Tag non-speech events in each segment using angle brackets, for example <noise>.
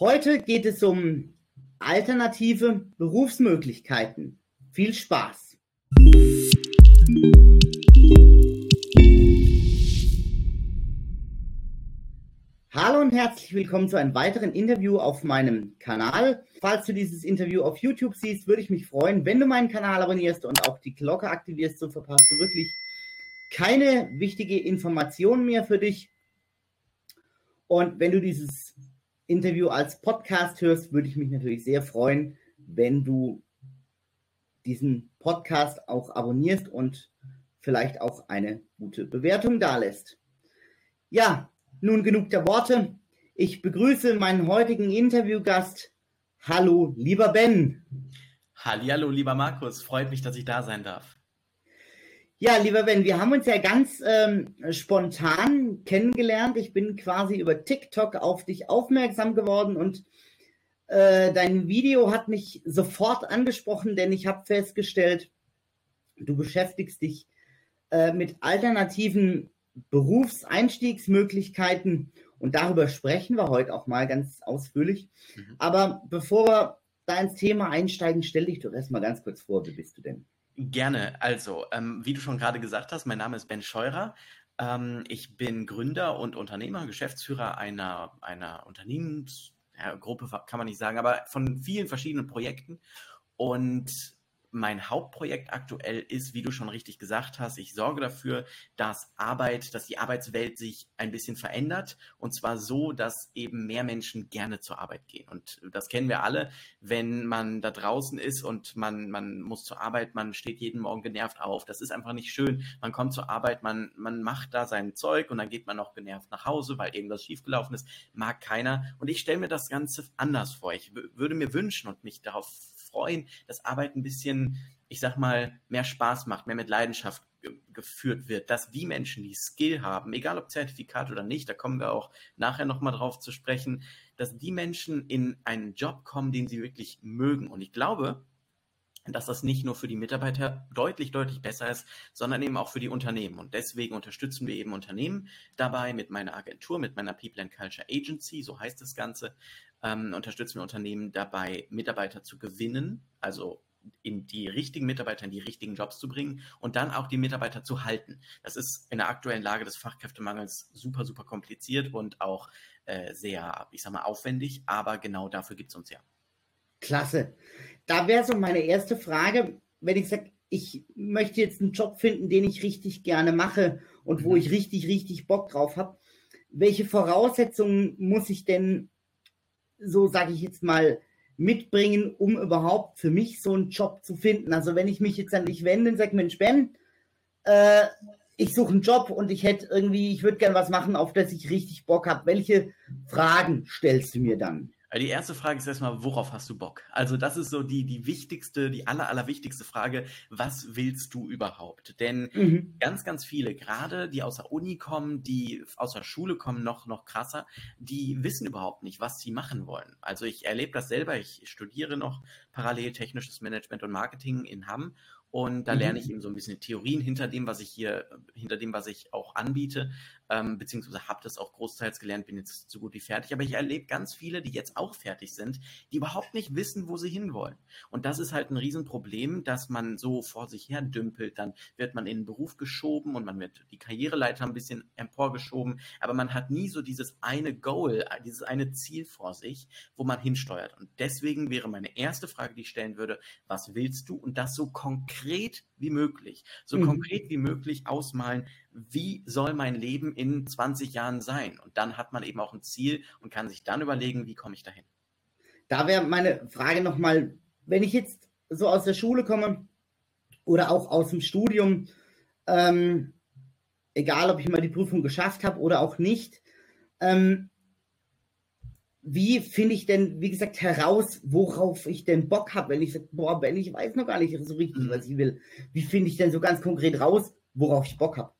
Heute geht es um alternative Berufsmöglichkeiten. Viel Spaß! Hallo und herzlich willkommen zu einem weiteren Interview auf meinem Kanal. Falls du dieses Interview auf YouTube siehst, würde ich mich freuen, wenn du meinen Kanal abonnierst und auch die Glocke aktivierst, so verpasst du wirklich keine wichtige Information mehr für dich. Und wenn du dieses Interview als Podcast hörst, würde ich mich natürlich sehr freuen, wenn du diesen Podcast auch abonnierst und vielleicht auch eine gute Bewertung dalässt. Ja, nun genug der Worte. Ich begrüße meinen heutigen Interviewgast. Hallo, lieber Ben. Hallo, lieber Markus. Freut mich, dass ich da sein darf. Ja, lieber Ben, wir haben uns ja ganz ähm, spontan kennengelernt. Ich bin quasi über TikTok auf dich aufmerksam geworden und äh, dein Video hat mich sofort angesprochen, denn ich habe festgestellt, du beschäftigst dich äh, mit alternativen Berufseinstiegsmöglichkeiten und darüber sprechen wir heute auch mal ganz ausführlich. Mhm. Aber bevor wir da ins Thema einsteigen, stell dich doch erstmal ganz kurz vor, wie bist du denn? Gerne. Also, ähm, wie du schon gerade gesagt hast, mein Name ist Ben Scheurer. Ähm, ich bin Gründer und Unternehmer, Geschäftsführer einer, einer Unternehmensgruppe, ja, kann man nicht sagen, aber von vielen verschiedenen Projekten. Und mein Hauptprojekt aktuell ist, wie du schon richtig gesagt hast, ich sorge dafür, dass Arbeit, dass die Arbeitswelt sich ein bisschen verändert und zwar so, dass eben mehr Menschen gerne zur Arbeit gehen. Und das kennen wir alle, wenn man da draußen ist und man, man muss zur Arbeit, man steht jeden Morgen genervt auf. Das ist einfach nicht schön. Man kommt zur Arbeit, man, man macht da sein Zeug und dann geht man noch genervt nach Hause, weil irgendwas schiefgelaufen ist. Mag keiner. Und ich stelle mir das Ganze anders vor. Ich würde mir wünschen und mich darauf freuen, dass Arbeit ein bisschen, ich sag mal, mehr Spaß macht, mehr mit Leidenschaft geführt wird, dass die Menschen, die Skill haben, egal ob Zertifikat oder nicht, da kommen wir auch nachher nochmal drauf zu sprechen, dass die Menschen in einen Job kommen, den sie wirklich mögen. Und ich glaube, dass das nicht nur für die Mitarbeiter deutlich, deutlich besser ist, sondern eben auch für die Unternehmen. Und deswegen unterstützen wir eben Unternehmen dabei mit meiner Agentur, mit meiner People and Culture Agency, so heißt das Ganze, ähm, unterstützen wir Unternehmen dabei, Mitarbeiter zu gewinnen, also in die richtigen Mitarbeiter in die richtigen Jobs zu bringen und dann auch die Mitarbeiter zu halten. Das ist in der aktuellen Lage des Fachkräftemangels super, super kompliziert und auch äh, sehr, ich sag mal, aufwendig, aber genau dafür gibt es uns ja. Klasse. Da wäre so meine erste Frage, wenn ich sage, ich möchte jetzt einen Job finden, den ich richtig gerne mache und wo mhm. ich richtig, richtig Bock drauf habe. Welche Voraussetzungen muss ich denn so sage ich jetzt mal, mitbringen, um überhaupt für mich so einen Job zu finden. Also wenn ich mich jetzt an dich wende und sage, Mensch, Ben, äh, ich suche einen Job und ich hätte irgendwie, ich würde gerne was machen, auf das ich richtig Bock habe. Welche Fragen stellst du mir dann? Also die erste Frage ist erstmal, worauf hast du Bock? Also das ist so die, die wichtigste, die aller, aller wichtigste Frage, was willst du überhaupt? Denn mhm. ganz, ganz viele, gerade die aus der Uni kommen, die aus der Schule kommen, noch, noch krasser, die wissen überhaupt nicht, was sie machen wollen. Also ich erlebe das selber, ich studiere noch parallel technisches Management und Marketing in Hamm und da lerne ich mhm. eben so ein bisschen Theorien hinter dem, was ich hier, hinter dem, was ich auch anbiete, ähm, beziehungsweise habe das auch großteils gelernt, bin jetzt so gut wie fertig. Aber ich erlebe ganz viele, die jetzt auch fertig sind, die überhaupt nicht wissen, wo sie hinwollen. Und das ist halt ein Riesenproblem, dass man so vor sich her dümpelt. Dann wird man in den Beruf geschoben und man wird die Karriereleiter ein bisschen emporgeschoben. Aber man hat nie so dieses eine Goal, dieses eine Ziel vor sich, wo man hinsteuert. Und deswegen wäre meine erste Frage, die ich stellen würde, was willst du? Und das so konkret konkret wie möglich, so mhm. konkret wie möglich ausmalen, wie soll mein Leben in 20 Jahren sein? Und dann hat man eben auch ein Ziel und kann sich dann überlegen, wie komme ich dahin. Da wäre meine Frage nochmal, wenn ich jetzt so aus der Schule komme oder auch aus dem Studium, ähm, egal ob ich mal die Prüfung geschafft habe oder auch nicht, ähm, wie finde ich denn, wie gesagt, heraus, worauf ich denn Bock habe, wenn ich sage, boah, Ben, ich weiß noch gar nicht so richtig, mhm. was ich will. Wie finde ich denn so ganz konkret raus, worauf ich Bock habe?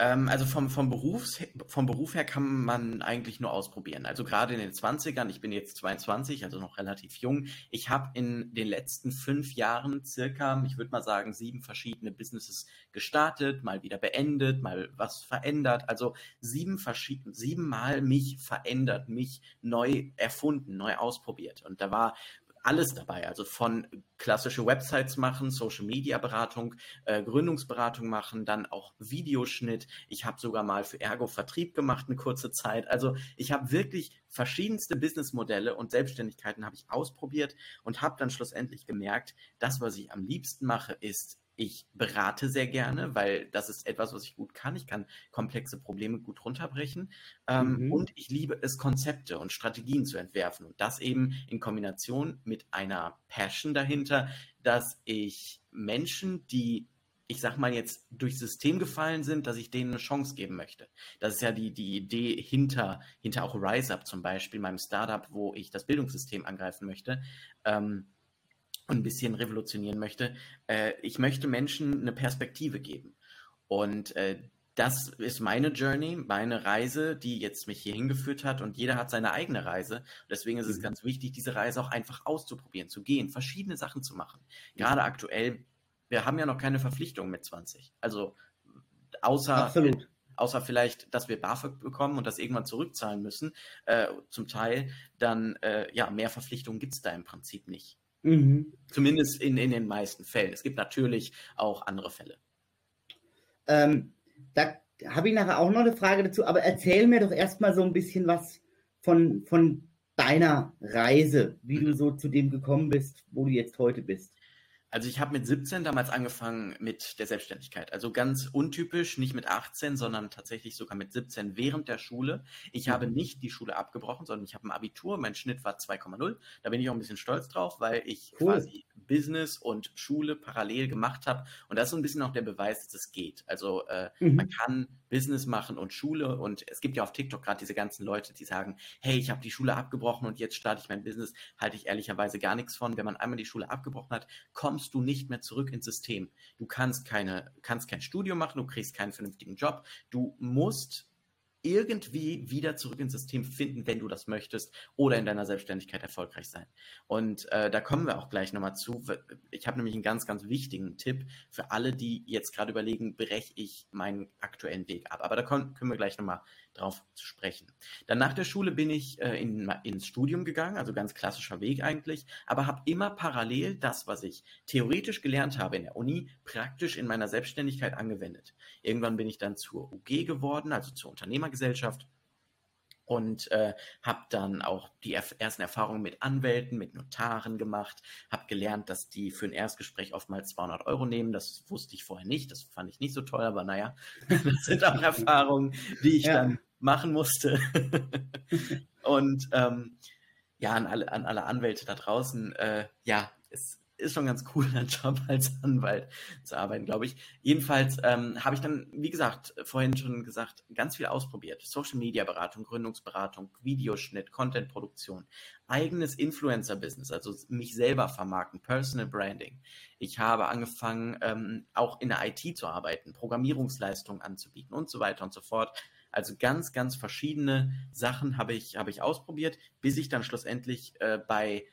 Ähm, also vom, vom, Berufs, vom Beruf her kann man eigentlich nur ausprobieren. Also gerade in den 20ern, ich bin jetzt 22, also noch relativ jung. Ich habe in den letzten fünf Jahren circa, ich würde mal sagen, sieben verschiedene Businesses gestartet, mal wieder beendet, mal was verändert. Also sieben verschiedene, siebenmal mich verändert, mich neu erfunden, neu ausprobiert. Und da war alles dabei. Also von klassische Websites machen, Social Media Beratung, äh, Gründungsberatung machen, dann auch Videoschnitt. Ich habe sogar mal für Ergo Vertrieb gemacht eine kurze Zeit. Also ich habe wirklich verschiedenste Businessmodelle und Selbstständigkeiten habe ich ausprobiert und habe dann schlussendlich gemerkt, das, was ich am liebsten mache, ist ich berate sehr gerne, weil das ist etwas, was ich gut kann. Ich kann komplexe Probleme gut runterbrechen. Ähm, mhm. Und ich liebe es, Konzepte und Strategien zu entwerfen. Und das eben in Kombination mit einer Passion dahinter, dass ich Menschen, die ich sag mal jetzt durchs System gefallen sind, dass ich denen eine Chance geben möchte. Das ist ja die, die Idee hinter, hinter auch RiseUp zum Beispiel, meinem Startup, wo ich das Bildungssystem angreifen möchte. Ähm, ein bisschen revolutionieren möchte. Äh, ich möchte Menschen eine Perspektive geben. Und äh, das ist meine Journey, meine Reise, die jetzt mich hier hingeführt hat. Und jeder hat seine eigene Reise. Deswegen ist es mhm. ganz wichtig, diese Reise auch einfach auszuprobieren, zu gehen, verschiedene Sachen zu machen. Gerade mhm. aktuell, wir haben ja noch keine Verpflichtung mit 20. Also außer, Absolut. außer vielleicht, dass wir BAföG bekommen und das irgendwann zurückzahlen müssen, äh, zum Teil, dann äh, ja, mehr Verpflichtungen gibt es da im Prinzip nicht. Mhm. Zumindest in, in den meisten Fällen. Es gibt natürlich auch andere Fälle. Ähm, da habe ich nachher auch noch eine Frage dazu, aber erzähl mir doch erstmal so ein bisschen was von, von deiner Reise, wie du so zu dem gekommen bist, wo du jetzt heute bist. Also ich habe mit 17 damals angefangen mit der Selbstständigkeit. Also ganz untypisch, nicht mit 18, sondern tatsächlich sogar mit 17 während der Schule. Ich mhm. habe nicht die Schule abgebrochen, sondern ich habe ein Abitur. Mein Schnitt war 2,0. Da bin ich auch ein bisschen stolz drauf, weil ich cool. quasi Business und Schule parallel gemacht habe. Und das ist so ein bisschen auch der Beweis, dass es geht. Also äh, mhm. man kann Business machen und Schule. Und es gibt ja auf TikTok gerade diese ganzen Leute, die sagen, hey, ich habe die Schule abgebrochen und jetzt starte ich mein Business. Halte ich ehrlicherweise gar nichts von. Wenn man einmal die Schule abgebrochen hat, kommst du nicht mehr zurück ins System. Du kannst keine, kannst kein Studium machen, du kriegst keinen vernünftigen Job. Du musst irgendwie wieder zurück ins System finden, wenn du das möchtest, oder in deiner Selbstständigkeit erfolgreich sein. Und äh, da kommen wir auch gleich nochmal zu. Ich habe nämlich einen ganz, ganz wichtigen Tipp für alle, die jetzt gerade überlegen, breche ich meinen aktuellen Weg ab. Aber da können, wir gleich nochmal drauf zu sprechen. Dann nach der Schule bin ich äh, in, ins Studium gegangen, also ganz klassischer Weg eigentlich, aber habe immer parallel das, was ich theoretisch gelernt habe in der Uni, praktisch in meiner Selbstständigkeit angewendet. Irgendwann bin ich dann zur UG geworden, also zur Unternehmergesellschaft und äh, habe dann auch die erf ersten Erfahrungen mit Anwälten, mit Notaren gemacht, habe gelernt, dass die für ein Erstgespräch oftmals 200 Euro nehmen. Das wusste ich vorher nicht, das fand ich nicht so toll, aber naja, <laughs> das sind auch Erfahrungen, die ich ja. dann machen musste. <laughs> und ähm, ja, an alle, an alle Anwälte da draußen, äh, ja, es ist schon ganz cool, <laughs> ein Job als Anwalt zu arbeiten, glaube ich. Jedenfalls ähm, habe ich dann, wie gesagt, vorhin schon gesagt, ganz viel ausprobiert. Social Media Beratung, Gründungsberatung, Videoschnitt, Contentproduktion, eigenes Influencer-Business, also mich selber vermarkten, Personal Branding. Ich habe angefangen, ähm, auch in der IT zu arbeiten, Programmierungsleistungen anzubieten und so weiter und so fort. Also ganz, ganz verschiedene Sachen habe ich, habe ich ausprobiert, bis ich dann schlussendlich äh, bei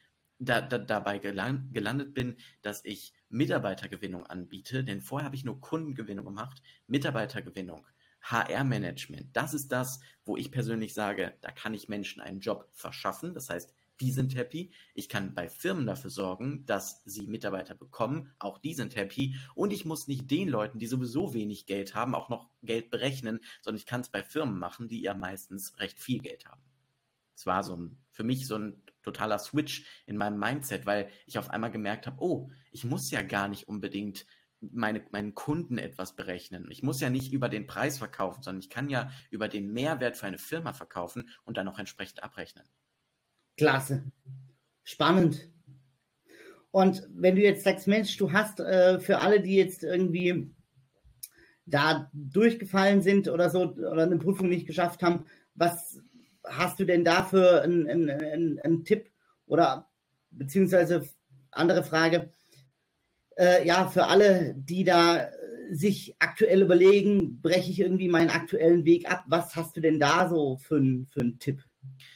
da, da, dabei gelang, gelandet bin, dass ich Mitarbeitergewinnung anbiete, denn vorher habe ich nur Kundengewinnung gemacht, Mitarbeitergewinnung, HR-Management. Das ist das, wo ich persönlich sage, da kann ich Menschen einen Job verschaffen. Das heißt, die sind happy. Ich kann bei Firmen dafür sorgen, dass sie Mitarbeiter bekommen. Auch die sind happy. Und ich muss nicht den Leuten, die sowieso wenig Geld haben, auch noch Geld berechnen, sondern ich kann es bei Firmen machen, die ja meistens recht viel Geld haben. Es war so ein, für mich so ein totaler Switch in meinem Mindset, weil ich auf einmal gemerkt habe, oh, ich muss ja gar nicht unbedingt meine, meinen Kunden etwas berechnen. Ich muss ja nicht über den Preis verkaufen, sondern ich kann ja über den Mehrwert für eine Firma verkaufen und dann auch entsprechend abrechnen. Klasse. Spannend. Und wenn du jetzt sagst, Mensch, du hast äh, für alle, die jetzt irgendwie da durchgefallen sind oder so oder eine Prüfung nicht geschafft haben, was hast du denn dafür einen, einen, einen Tipp oder beziehungsweise andere Frage, äh, ja, für alle, die da sich aktuell überlegen, breche ich irgendwie meinen aktuellen Weg ab? Was hast du denn da so für, für einen Tipp?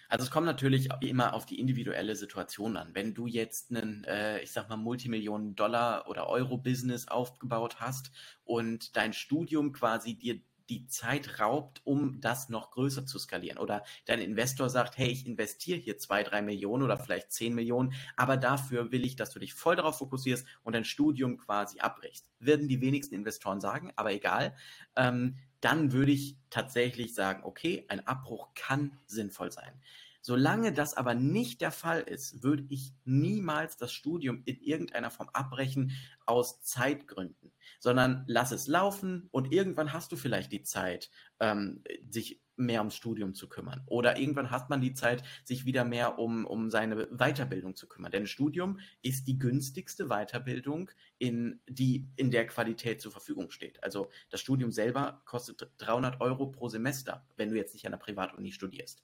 Also es kommt natürlich immer auf die individuelle Situation an. Wenn du jetzt einen, äh, ich sag mal, Multimillionen Dollar oder Euro-Business aufgebaut hast und dein Studium quasi dir die Zeit raubt, um das noch größer zu skalieren. Oder dein Investor sagt, hey, ich investiere hier zwei, drei Millionen oder vielleicht zehn Millionen, aber dafür will ich, dass du dich voll darauf fokussierst und dein Studium quasi abbrichst. Würden die wenigsten Investoren sagen, aber egal. Ähm, dann würde ich tatsächlich sagen, okay, ein Abbruch kann sinnvoll sein. Solange das aber nicht der Fall ist, würde ich niemals das Studium in irgendeiner Form abbrechen aus Zeitgründen, sondern lass es laufen und irgendwann hast du vielleicht die Zeit, ähm, sich mehr ums Studium zu kümmern. Oder irgendwann hat man die Zeit, sich wieder mehr um, um seine Weiterbildung zu kümmern. Denn Studium ist die günstigste Weiterbildung, in, die in der Qualität zur Verfügung steht. Also das Studium selber kostet 300 Euro pro Semester, wenn du jetzt nicht an der Privatuni studierst.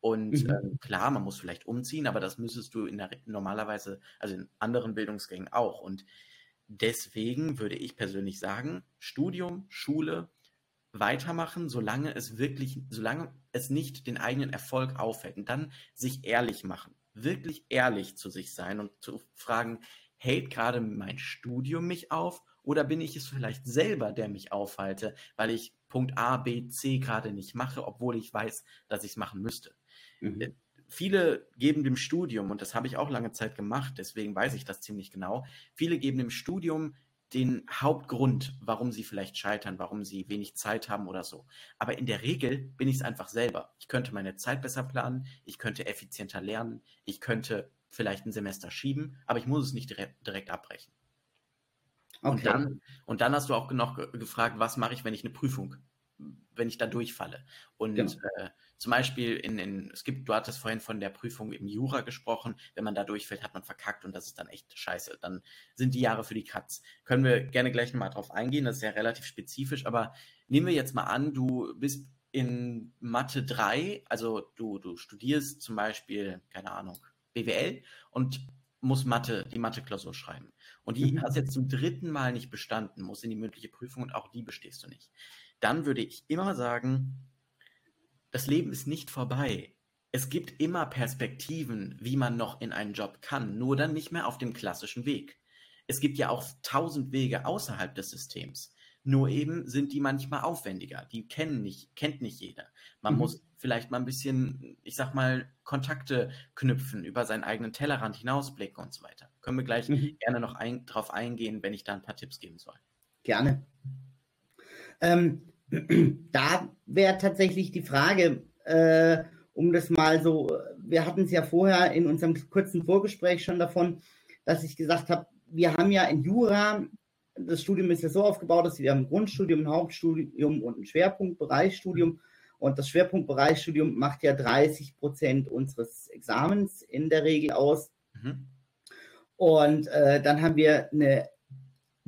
Und mhm. ähm, klar, man muss vielleicht umziehen, aber das müsstest du in der, normalerweise, also in anderen Bildungsgängen auch. Und deswegen würde ich persönlich sagen, Studium, Schule, weitermachen, solange es wirklich, solange es nicht den eigenen Erfolg auffällt. Und dann sich ehrlich machen. Wirklich ehrlich zu sich sein und zu fragen, hält gerade mein Studium mich auf oder bin ich es vielleicht selber, der mich aufhalte, weil ich Punkt A, B, C gerade nicht mache, obwohl ich weiß, dass ich es machen müsste. Mhm. Äh, viele geben dem Studium, und das habe ich auch lange Zeit gemacht, deswegen weiß ich das ziemlich genau, viele geben dem Studium den Hauptgrund, warum sie vielleicht scheitern, warum sie wenig Zeit haben oder so. Aber in der Regel bin ich es einfach selber. Ich könnte meine Zeit besser planen, ich könnte effizienter lernen, ich könnte vielleicht ein Semester schieben, aber ich muss es nicht direkt, direkt abbrechen. Okay. Und, dann, und dann hast du auch noch gefragt, was mache ich, wenn ich eine Prüfung, wenn ich da durchfalle. Und genau. äh, zum Beispiel in, in, es gibt, du hattest vorhin von der Prüfung im Jura gesprochen, wenn man da durchfällt, hat man verkackt und das ist dann echt scheiße. Dann sind die Jahre für die Katz. Können wir gerne gleich nochmal drauf eingehen, das ist ja relativ spezifisch, aber nehmen wir jetzt mal an, du bist in Mathe 3, also du, du studierst zum Beispiel, keine Ahnung, BWL und musst Mathe, die Mathe-Klausur schreiben. Und die mhm. hast jetzt zum dritten Mal nicht bestanden, musst in die mündliche Prüfung und auch die bestehst du nicht. Dann würde ich immer sagen, das Leben ist nicht vorbei. Es gibt immer Perspektiven, wie man noch in einen Job kann, nur dann nicht mehr auf dem klassischen Weg. Es gibt ja auch tausend Wege außerhalb des Systems. Nur eben sind die manchmal aufwendiger. Die kennen nicht, kennt nicht jeder. Man mhm. muss vielleicht mal ein bisschen, ich sag mal, Kontakte knüpfen, über seinen eigenen Tellerrand hinausblicken und so weiter. Können wir gleich mhm. gerne noch ein, drauf eingehen, wenn ich da ein paar Tipps geben soll. Gerne. Ähm, <clears throat> da wäre tatsächlich die Frage, äh, um das mal so, wir hatten es ja vorher in unserem kurzen Vorgespräch schon davon, dass ich gesagt habe, wir haben ja in Jura, das Studium ist ja so aufgebaut, dass wir haben ein Grundstudium, ein Hauptstudium und ein Schwerpunktbereichsstudium. Und das Schwerpunktbereichsstudium macht ja 30 Prozent unseres Examens in der Regel aus. Mhm. Und äh, dann haben wir eine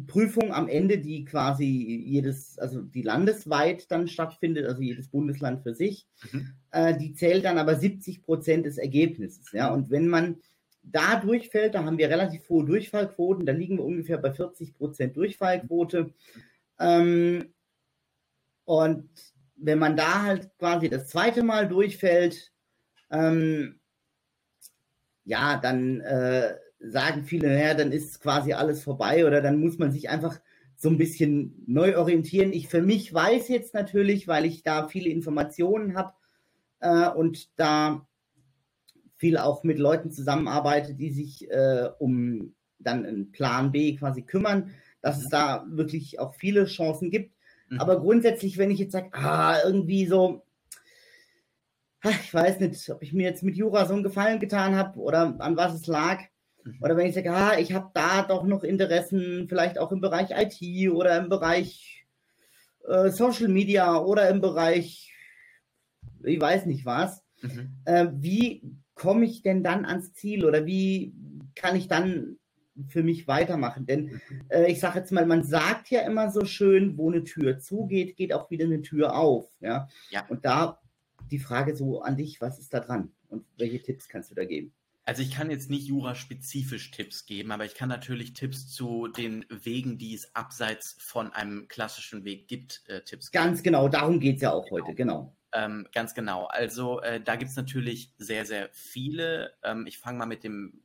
Prüfung am Ende, die quasi jedes, also die landesweit dann stattfindet, also jedes Bundesland für sich, mhm. äh, die zählt dann aber 70 Prozent des Ergebnisses. Ja, und wenn man da durchfällt, da haben wir relativ hohe Durchfallquoten, da liegen wir ungefähr bei 40 Prozent Durchfallquote. Ähm, und wenn man da halt quasi das zweite Mal durchfällt, ähm, ja, dann äh, sagen viele, naja, dann ist quasi alles vorbei oder dann muss man sich einfach so ein bisschen neu orientieren. Ich für mich weiß jetzt natürlich, weil ich da viele Informationen habe äh, und da viel auch mit Leuten zusammenarbeite, die sich äh, um dann einen Plan B quasi kümmern, dass es da wirklich auch viele Chancen gibt. Mhm. Aber grundsätzlich, wenn ich jetzt sage, ah, irgendwie so, ich weiß nicht, ob ich mir jetzt mit Jura so einen Gefallen getan habe oder an was es lag, Mhm. Oder wenn ich sage, ah, ich habe da doch noch Interessen, vielleicht auch im Bereich IT oder im Bereich äh, Social Media oder im Bereich, ich weiß nicht was. Mhm. Äh, wie komme ich denn dann ans Ziel oder wie kann ich dann für mich weitermachen? Denn äh, ich sage jetzt mal, man sagt ja immer so schön, wo eine Tür zugeht, geht auch wieder eine Tür auf. Ja. ja. Und da die Frage so an dich, was ist da dran und welche Tipps kannst du da geben? Also ich kann jetzt nicht juraspezifisch Tipps geben, aber ich kann natürlich Tipps zu den Wegen, die es abseits von einem klassischen Weg gibt, äh, Tipps geben. Ganz genau, darum geht es ja auch genau. heute, genau. Ähm, ganz genau. Also äh, da gibt es natürlich sehr, sehr viele. Ähm, ich fange mal mit dem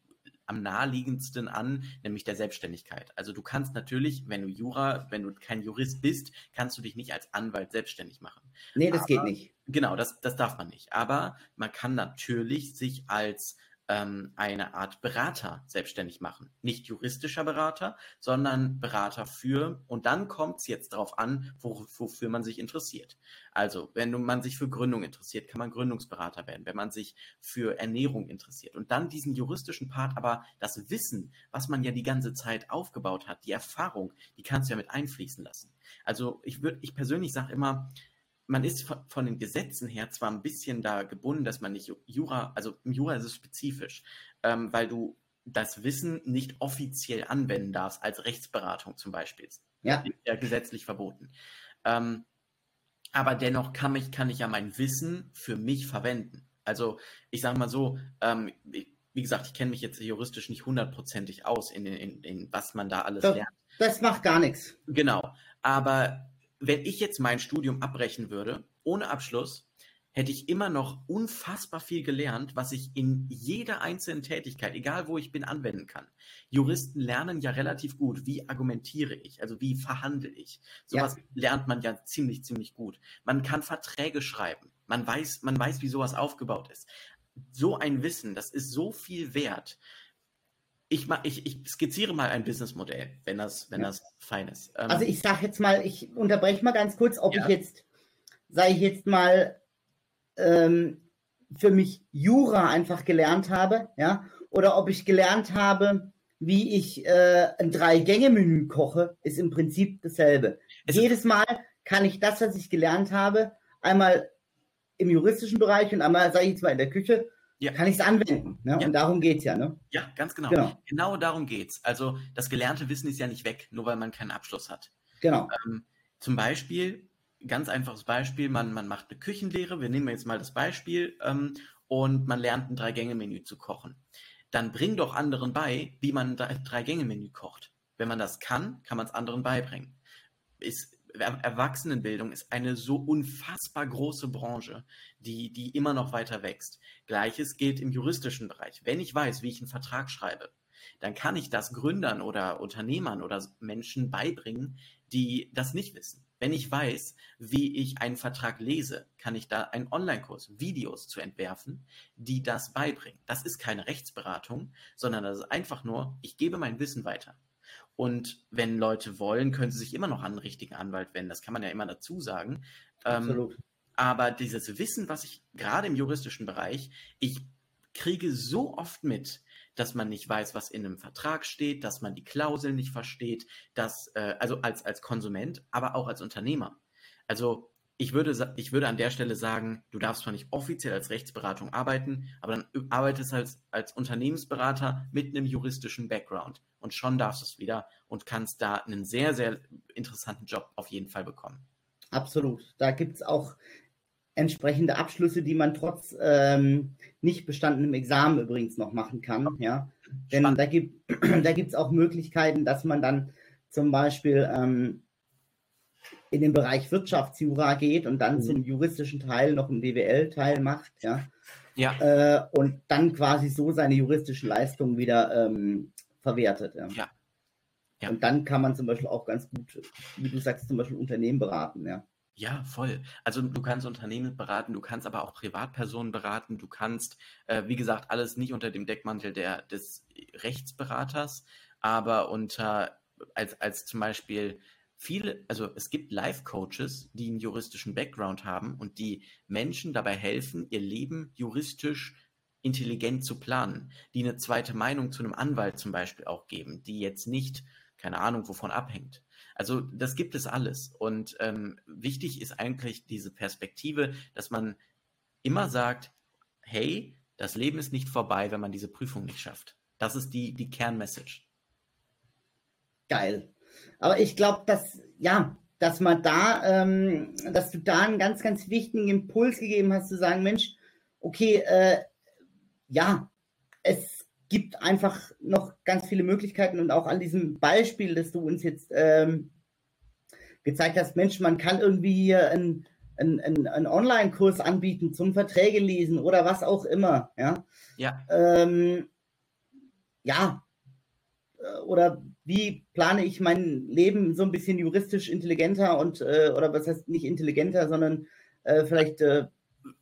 am naheliegendsten an, nämlich der Selbstständigkeit. Also du kannst natürlich, wenn du Jura, wenn du kein Jurist bist, kannst du dich nicht als Anwalt selbstständig machen. Nee, das Aber, geht nicht. Genau, das, das darf man nicht. Aber man kann natürlich sich als ähm, eine Art Berater selbstständig machen. Nicht juristischer Berater, sondern Berater für, und dann kommt es jetzt darauf an, wo, wofür man sich interessiert. Also, wenn man sich für Gründung interessiert, kann man Gründungsberater werden, wenn man sich für Ernährung interessiert. Und dann diesen juristischen Part, aber das Wissen, was man ja die ganze Zeit aufgebaut hat, die Erfahrung, die kannst du ja mit einfließen lassen. Also ich würde, ich persönlich sage immer, man ist von den Gesetzen her zwar ein bisschen da gebunden, dass man nicht Jura, also im Jura ist es spezifisch, ähm, weil du das Wissen nicht offiziell anwenden darfst, als Rechtsberatung zum Beispiel. Ja. ja gesetzlich verboten. Ähm, aber dennoch kann ich, kann ich ja mein Wissen für mich verwenden. Also ich sage mal so, ähm, wie gesagt, ich kenne mich jetzt juristisch nicht hundertprozentig aus, in, in, in, was man da alles das, lernt. Das macht gar nichts. Genau. Aber wenn ich jetzt mein Studium abbrechen würde, ohne Abschluss, hätte ich immer noch unfassbar viel gelernt, was ich in jeder einzelnen Tätigkeit, egal wo ich bin, anwenden kann. Juristen lernen ja relativ gut, wie argumentiere ich, also wie verhandle ich. Sowas ja. lernt man ja ziemlich, ziemlich gut. Man kann Verträge schreiben. Man weiß, man weiß, wie sowas aufgebaut ist. So ein Wissen, das ist so viel wert ich, ich, ich skizziere mal ein Businessmodell, wenn das, wenn ja. das fein ist. Ähm, also ich sage jetzt mal, ich unterbreche mal ganz kurz, ob ja. ich jetzt, sage ich jetzt mal, ähm, für mich Jura einfach gelernt habe, ja, oder ob ich gelernt habe, wie ich äh, ein Drei-Gänge-Menü koche, ist im Prinzip dasselbe. Es Jedes Mal kann ich das, was ich gelernt habe, einmal im juristischen Bereich und einmal, sage ich jetzt mal, in der Küche ja. kann ich es anwenden. Ne? Ja. Und darum geht es ja. Ne? Ja, ganz genau. genau. Genau darum geht es. Also das gelernte Wissen ist ja nicht weg, nur weil man keinen Abschluss hat. Genau. Ähm, zum Beispiel, ganz einfaches Beispiel, man, man macht eine Küchenlehre, wir nehmen jetzt mal das Beispiel, ähm, und man lernt ein Drei-Gänge-Menü zu kochen. Dann bring doch anderen bei, wie man ein Drei-Gänge-Menü kocht. Wenn man das kann, kann man es anderen beibringen. Ist Erwachsenenbildung ist eine so unfassbar große Branche, die, die immer noch weiter wächst. Gleiches gilt im juristischen Bereich. Wenn ich weiß, wie ich einen Vertrag schreibe, dann kann ich das Gründern oder Unternehmern oder Menschen beibringen, die das nicht wissen. Wenn ich weiß, wie ich einen Vertrag lese, kann ich da einen Online-Kurs, Videos zu entwerfen, die das beibringen. Das ist keine Rechtsberatung, sondern das ist einfach nur, ich gebe mein Wissen weiter. Und wenn Leute wollen, können sie sich immer noch an einen richtigen Anwalt wenden. Das kann man ja immer dazu sagen. Ähm, Absolut. Ähm, aber dieses Wissen, was ich gerade im juristischen Bereich, ich kriege so oft mit, dass man nicht weiß, was in einem Vertrag steht, dass man die Klauseln nicht versteht, dass, äh, also als, als Konsument, aber auch als Unternehmer. Also ich würde, ich würde an der Stelle sagen, du darfst zwar nicht offiziell als Rechtsberatung arbeiten, aber dann arbeitest als, als Unternehmensberater mit einem juristischen Background. Und schon darfst du es wieder und kannst da einen sehr, sehr interessanten Job auf jeden Fall bekommen. Absolut. Da gibt es auch entsprechende Abschlüsse, die man trotz ähm, nicht bestandenem Examen übrigens noch machen kann. Ja? Denn da gibt <clears throat> da gibt's auch Möglichkeiten, dass man dann zum Beispiel ähm, in den Bereich Wirtschaftsjura geht und dann mhm. zum juristischen Teil noch einen BWL-Teil macht, ja. Ja. Äh, und dann quasi so seine juristischen Leistungen wieder ähm, verwertet. Ja. ja. ja. Und dann kann man zum Beispiel auch ganz gut, wie du sagst, zum Beispiel Unternehmen beraten, ja. Ja, voll. Also du kannst Unternehmen beraten, du kannst aber auch Privatpersonen beraten, du kannst, äh, wie gesagt, alles nicht unter dem Deckmantel der, des Rechtsberaters, aber unter als, als zum Beispiel viele, also es gibt Life-Coaches, die einen juristischen Background haben und die Menschen dabei helfen, ihr Leben juristisch intelligent zu planen, die eine zweite Meinung zu einem Anwalt zum Beispiel auch geben, die jetzt nicht, keine Ahnung, wovon abhängt. Also das gibt es alles. Und ähm, wichtig ist eigentlich diese Perspektive, dass man immer sagt, hey, das Leben ist nicht vorbei, wenn man diese Prüfung nicht schafft. Das ist die, die Kernmessage. Geil. Aber ich glaube, dass, ja, dass man da, ähm, dass du da einen ganz, ganz wichtigen Impuls gegeben hast, zu sagen, Mensch, okay, äh, ja, es gibt einfach noch ganz viele Möglichkeiten und auch an diesem Beispiel, das du uns jetzt ähm, gezeigt hast, Mensch, man kann irgendwie hier ein einen, einen, einen Online-Kurs anbieten zum Verträge lesen oder was auch immer. Ja. Ja. Ähm, ja. Äh, oder wie plane ich mein Leben so ein bisschen juristisch intelligenter und äh, oder was heißt nicht intelligenter, sondern äh, vielleicht äh,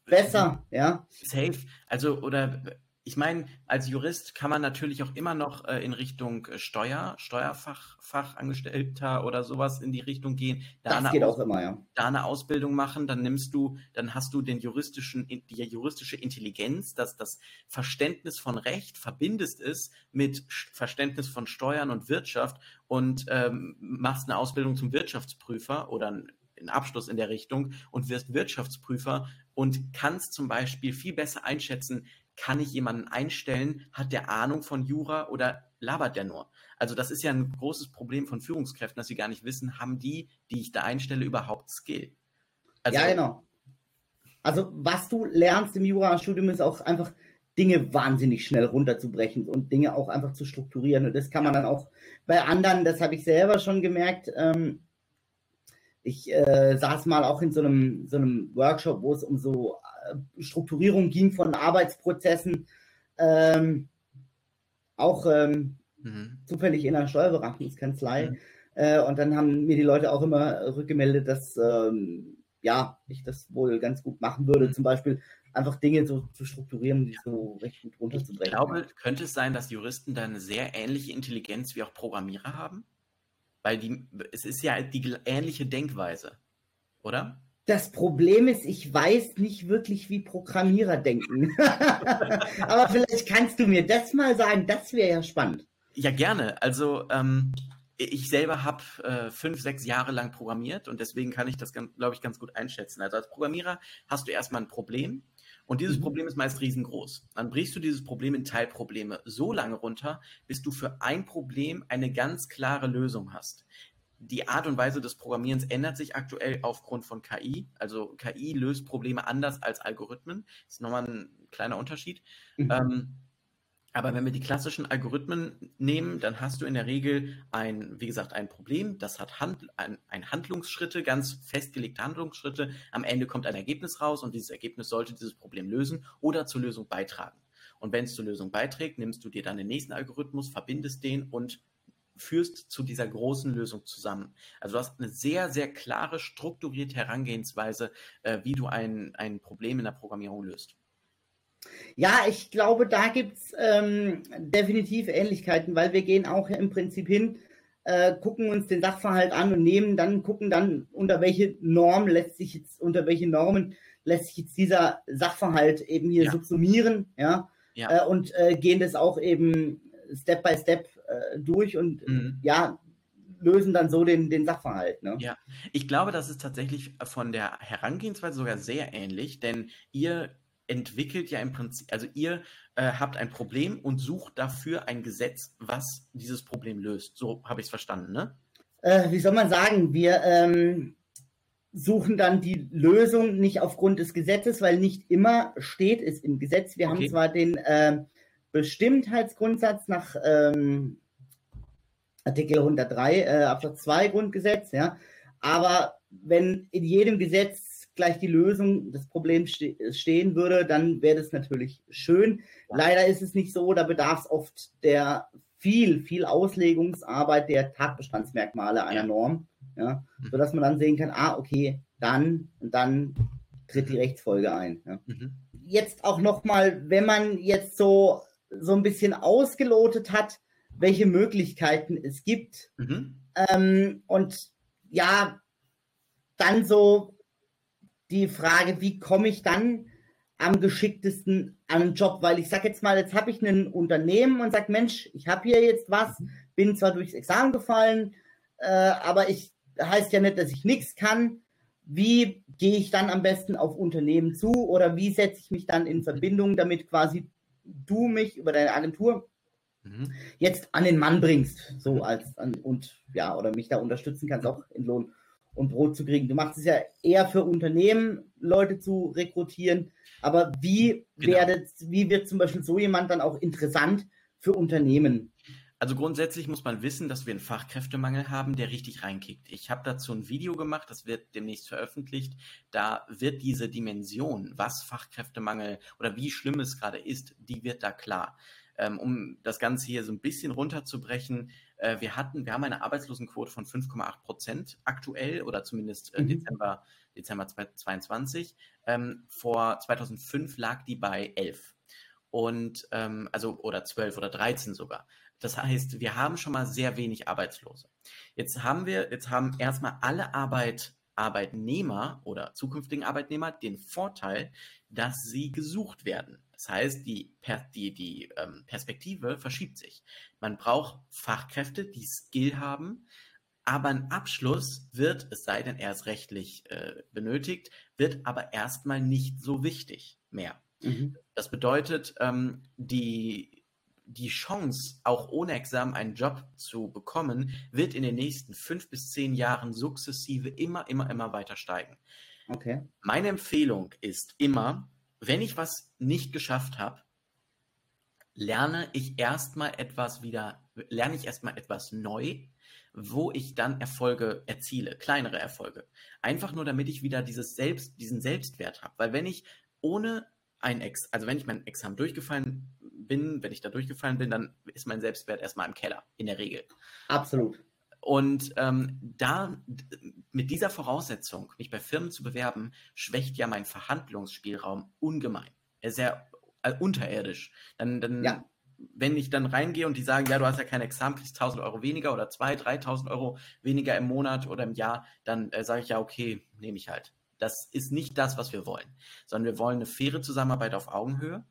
besser, ja. Safe. Also, oder ich meine, als Jurist kann man natürlich auch immer noch äh, in Richtung äh, Steuer, Steuerfachangestellter oder sowas in die Richtung gehen. Da das geht auch immer, ja. Da eine Ausbildung machen, dann nimmst du, dann hast du den juristischen, die juristische Intelligenz, dass das Verständnis von Recht verbindest es mit Verständnis von Steuern und Wirtschaft und ähm, machst eine Ausbildung zum Wirtschaftsprüfer oder einen Abschluss in der Richtung und wirst Wirtschaftsprüfer und kannst zum Beispiel viel besser einschätzen, kann ich jemanden einstellen, hat der Ahnung von Jura oder labert der nur? Also das ist ja ein großes Problem von Führungskräften, dass sie gar nicht wissen, haben die, die ich da einstelle, überhaupt Skill? Also, ja, genau. Also was du lernst im Jurastudium ist auch einfach Dinge wahnsinnig schnell runterzubrechen und Dinge auch einfach zu strukturieren. Und das kann man dann auch bei anderen, das habe ich selber schon gemerkt. Ähm, ich äh, saß mal auch in so einem, so einem Workshop, wo es um so Strukturierung ging von Arbeitsprozessen, ähm, auch ähm, mhm. zufällig in der Steuerberatungskanzlei. Mhm. Äh, und dann haben mir die Leute auch immer rückgemeldet, dass ähm, ja, ich das wohl ganz gut machen würde, mhm. zum Beispiel einfach Dinge so zu strukturieren, die so recht gut runterzubrechen. Ich glaube, könnte es sein, dass Juristen da eine sehr ähnliche Intelligenz wie auch Programmierer haben? Weil die, es ist ja die ähnliche Denkweise, oder? Das Problem ist, ich weiß nicht wirklich, wie Programmierer denken. <laughs> Aber vielleicht kannst du mir das mal sagen, das wäre ja spannend. Ja, gerne. Also ähm, ich selber habe äh, fünf, sechs Jahre lang programmiert und deswegen kann ich das, glaube ich, ganz gut einschätzen. Also als Programmierer hast du erstmal ein Problem und dieses mhm. Problem ist meist riesengroß. Dann brichst du dieses Problem in Teilprobleme so lange runter, bis du für ein Problem eine ganz klare Lösung hast die Art und Weise des Programmierens ändert sich aktuell aufgrund von KI. Also KI löst Probleme anders als Algorithmen. Das ist nochmal ein kleiner Unterschied. Mhm. Ähm, aber wenn wir die klassischen Algorithmen nehmen, dann hast du in der Regel ein, wie gesagt, ein Problem, das hat Hand, ein, ein Handlungsschritte, ganz festgelegte Handlungsschritte. Am Ende kommt ein Ergebnis raus und dieses Ergebnis sollte dieses Problem lösen oder zur Lösung beitragen. Und wenn es zur Lösung beiträgt, nimmst du dir dann den nächsten Algorithmus, verbindest den und führst zu dieser großen Lösung zusammen. Also du hast eine sehr, sehr klare, strukturierte Herangehensweise, äh, wie du ein, ein Problem in der Programmierung löst. Ja, ich glaube, da gibt es ähm, definitiv Ähnlichkeiten, weil wir gehen auch im Prinzip hin, äh, gucken uns den Sachverhalt an und nehmen dann, gucken dann, unter welche Norm lässt sich jetzt, unter welche Normen lässt sich jetzt dieser Sachverhalt eben hier ja. subsumieren, ja, ja. Äh, und äh, gehen das auch eben Step by Step äh, durch und mhm. ja, lösen dann so den, den Sachverhalt. Ne? Ja, ich glaube, das ist tatsächlich von der Herangehensweise sogar sehr ähnlich, denn ihr entwickelt ja im Prinzip, also ihr äh, habt ein Problem und sucht dafür ein Gesetz, was dieses Problem löst. So habe ich es verstanden, ne? Äh, wie soll man sagen, wir ähm, suchen dann die Lösung nicht aufgrund des Gesetzes, weil nicht immer steht es im Gesetz. Wir okay. haben zwar den äh, Bestimmtheitsgrundsatz nach ähm, Artikel 103 äh, Absatz 2 Grundgesetz, ja. Aber wenn in jedem Gesetz gleich die Lösung des Problems ste stehen würde, dann wäre das natürlich schön. Leider ist es nicht so, da bedarf es oft der viel, viel Auslegungsarbeit der Tatbestandsmerkmale einer Norm, ja, sodass man dann sehen kann, ah, okay, dann und dann tritt die Rechtsfolge ein. Ja. Mhm. Jetzt auch nochmal, wenn man jetzt so so ein bisschen ausgelotet hat, welche Möglichkeiten es gibt. Mhm. Ähm, und ja, dann so die Frage, wie komme ich dann am geschicktesten an einen Job? Weil ich sage jetzt mal, jetzt habe ich ein Unternehmen und sage, Mensch, ich habe hier jetzt was, bin zwar durchs Examen gefallen, äh, aber ich heißt ja nicht, dass ich nichts kann. Wie gehe ich dann am besten auf Unternehmen zu oder wie setze ich mich dann in Verbindung, damit quasi du mich über deine Agentur mhm. jetzt an den Mann bringst, so als an, und ja, oder mich da unterstützen kannst, auch in Lohn und Brot zu kriegen. Du machst es ja eher für Unternehmen, Leute zu rekrutieren, aber wie genau. werdet, wie wird zum Beispiel so jemand dann auch interessant für Unternehmen? Also grundsätzlich muss man wissen, dass wir einen Fachkräftemangel haben, der richtig reinkickt. Ich habe dazu ein Video gemacht, das wird demnächst veröffentlicht. Da wird diese Dimension, was Fachkräftemangel oder wie schlimm es gerade ist, die wird da klar. Ähm, um das Ganze hier so ein bisschen runterzubrechen, äh, wir hatten, wir haben eine Arbeitslosenquote von 5,8 Prozent aktuell oder zumindest äh, mhm. Dezember, Dezember 2022. Ähm, vor 2005 lag die bei 11 und ähm, also oder 12 oder 13 sogar. Das heißt, wir haben schon mal sehr wenig Arbeitslose. Jetzt haben wir, jetzt haben erstmal alle Arbeit, Arbeitnehmer oder zukünftigen Arbeitnehmer den Vorteil, dass sie gesucht werden. Das heißt, die, die, die ähm, Perspektive verschiebt sich. Man braucht Fachkräfte, die Skill haben, aber ein Abschluss wird, es sei denn, er ist rechtlich äh, benötigt, wird aber erstmal nicht so wichtig mehr. Mhm. Das bedeutet, ähm, die, die Chance, auch ohne Examen einen Job zu bekommen, wird in den nächsten fünf bis zehn Jahren sukzessive immer, immer, immer weiter steigen. Okay. Meine Empfehlung ist immer, wenn ich was nicht geschafft habe, lerne ich erstmal etwas wieder, lerne ich erstmal etwas neu, wo ich dann Erfolge erziele, kleinere Erfolge. Einfach nur, damit ich wieder dieses Selbst, diesen Selbstwert habe. Weil wenn ich ohne ein Ex, also wenn ich mein Examen durchgefallen bin, wenn ich da durchgefallen bin, dann ist mein Selbstwert erstmal im Keller, in der Regel. Absolut. Und ähm, da mit dieser Voraussetzung, mich bei Firmen zu bewerben, schwächt ja mein Verhandlungsspielraum ungemein. Er ist sehr äh, unterirdisch. Dann, dann ja. wenn ich dann reingehe und die sagen, ja, du hast ja kein Examen, kriegst 1000 Euro weniger oder 2.000, 3.000 Euro weniger im Monat oder im Jahr, dann äh, sage ich ja, okay, nehme ich halt. Das ist nicht das, was wir wollen, sondern wir wollen eine faire Zusammenarbeit auf Augenhöhe.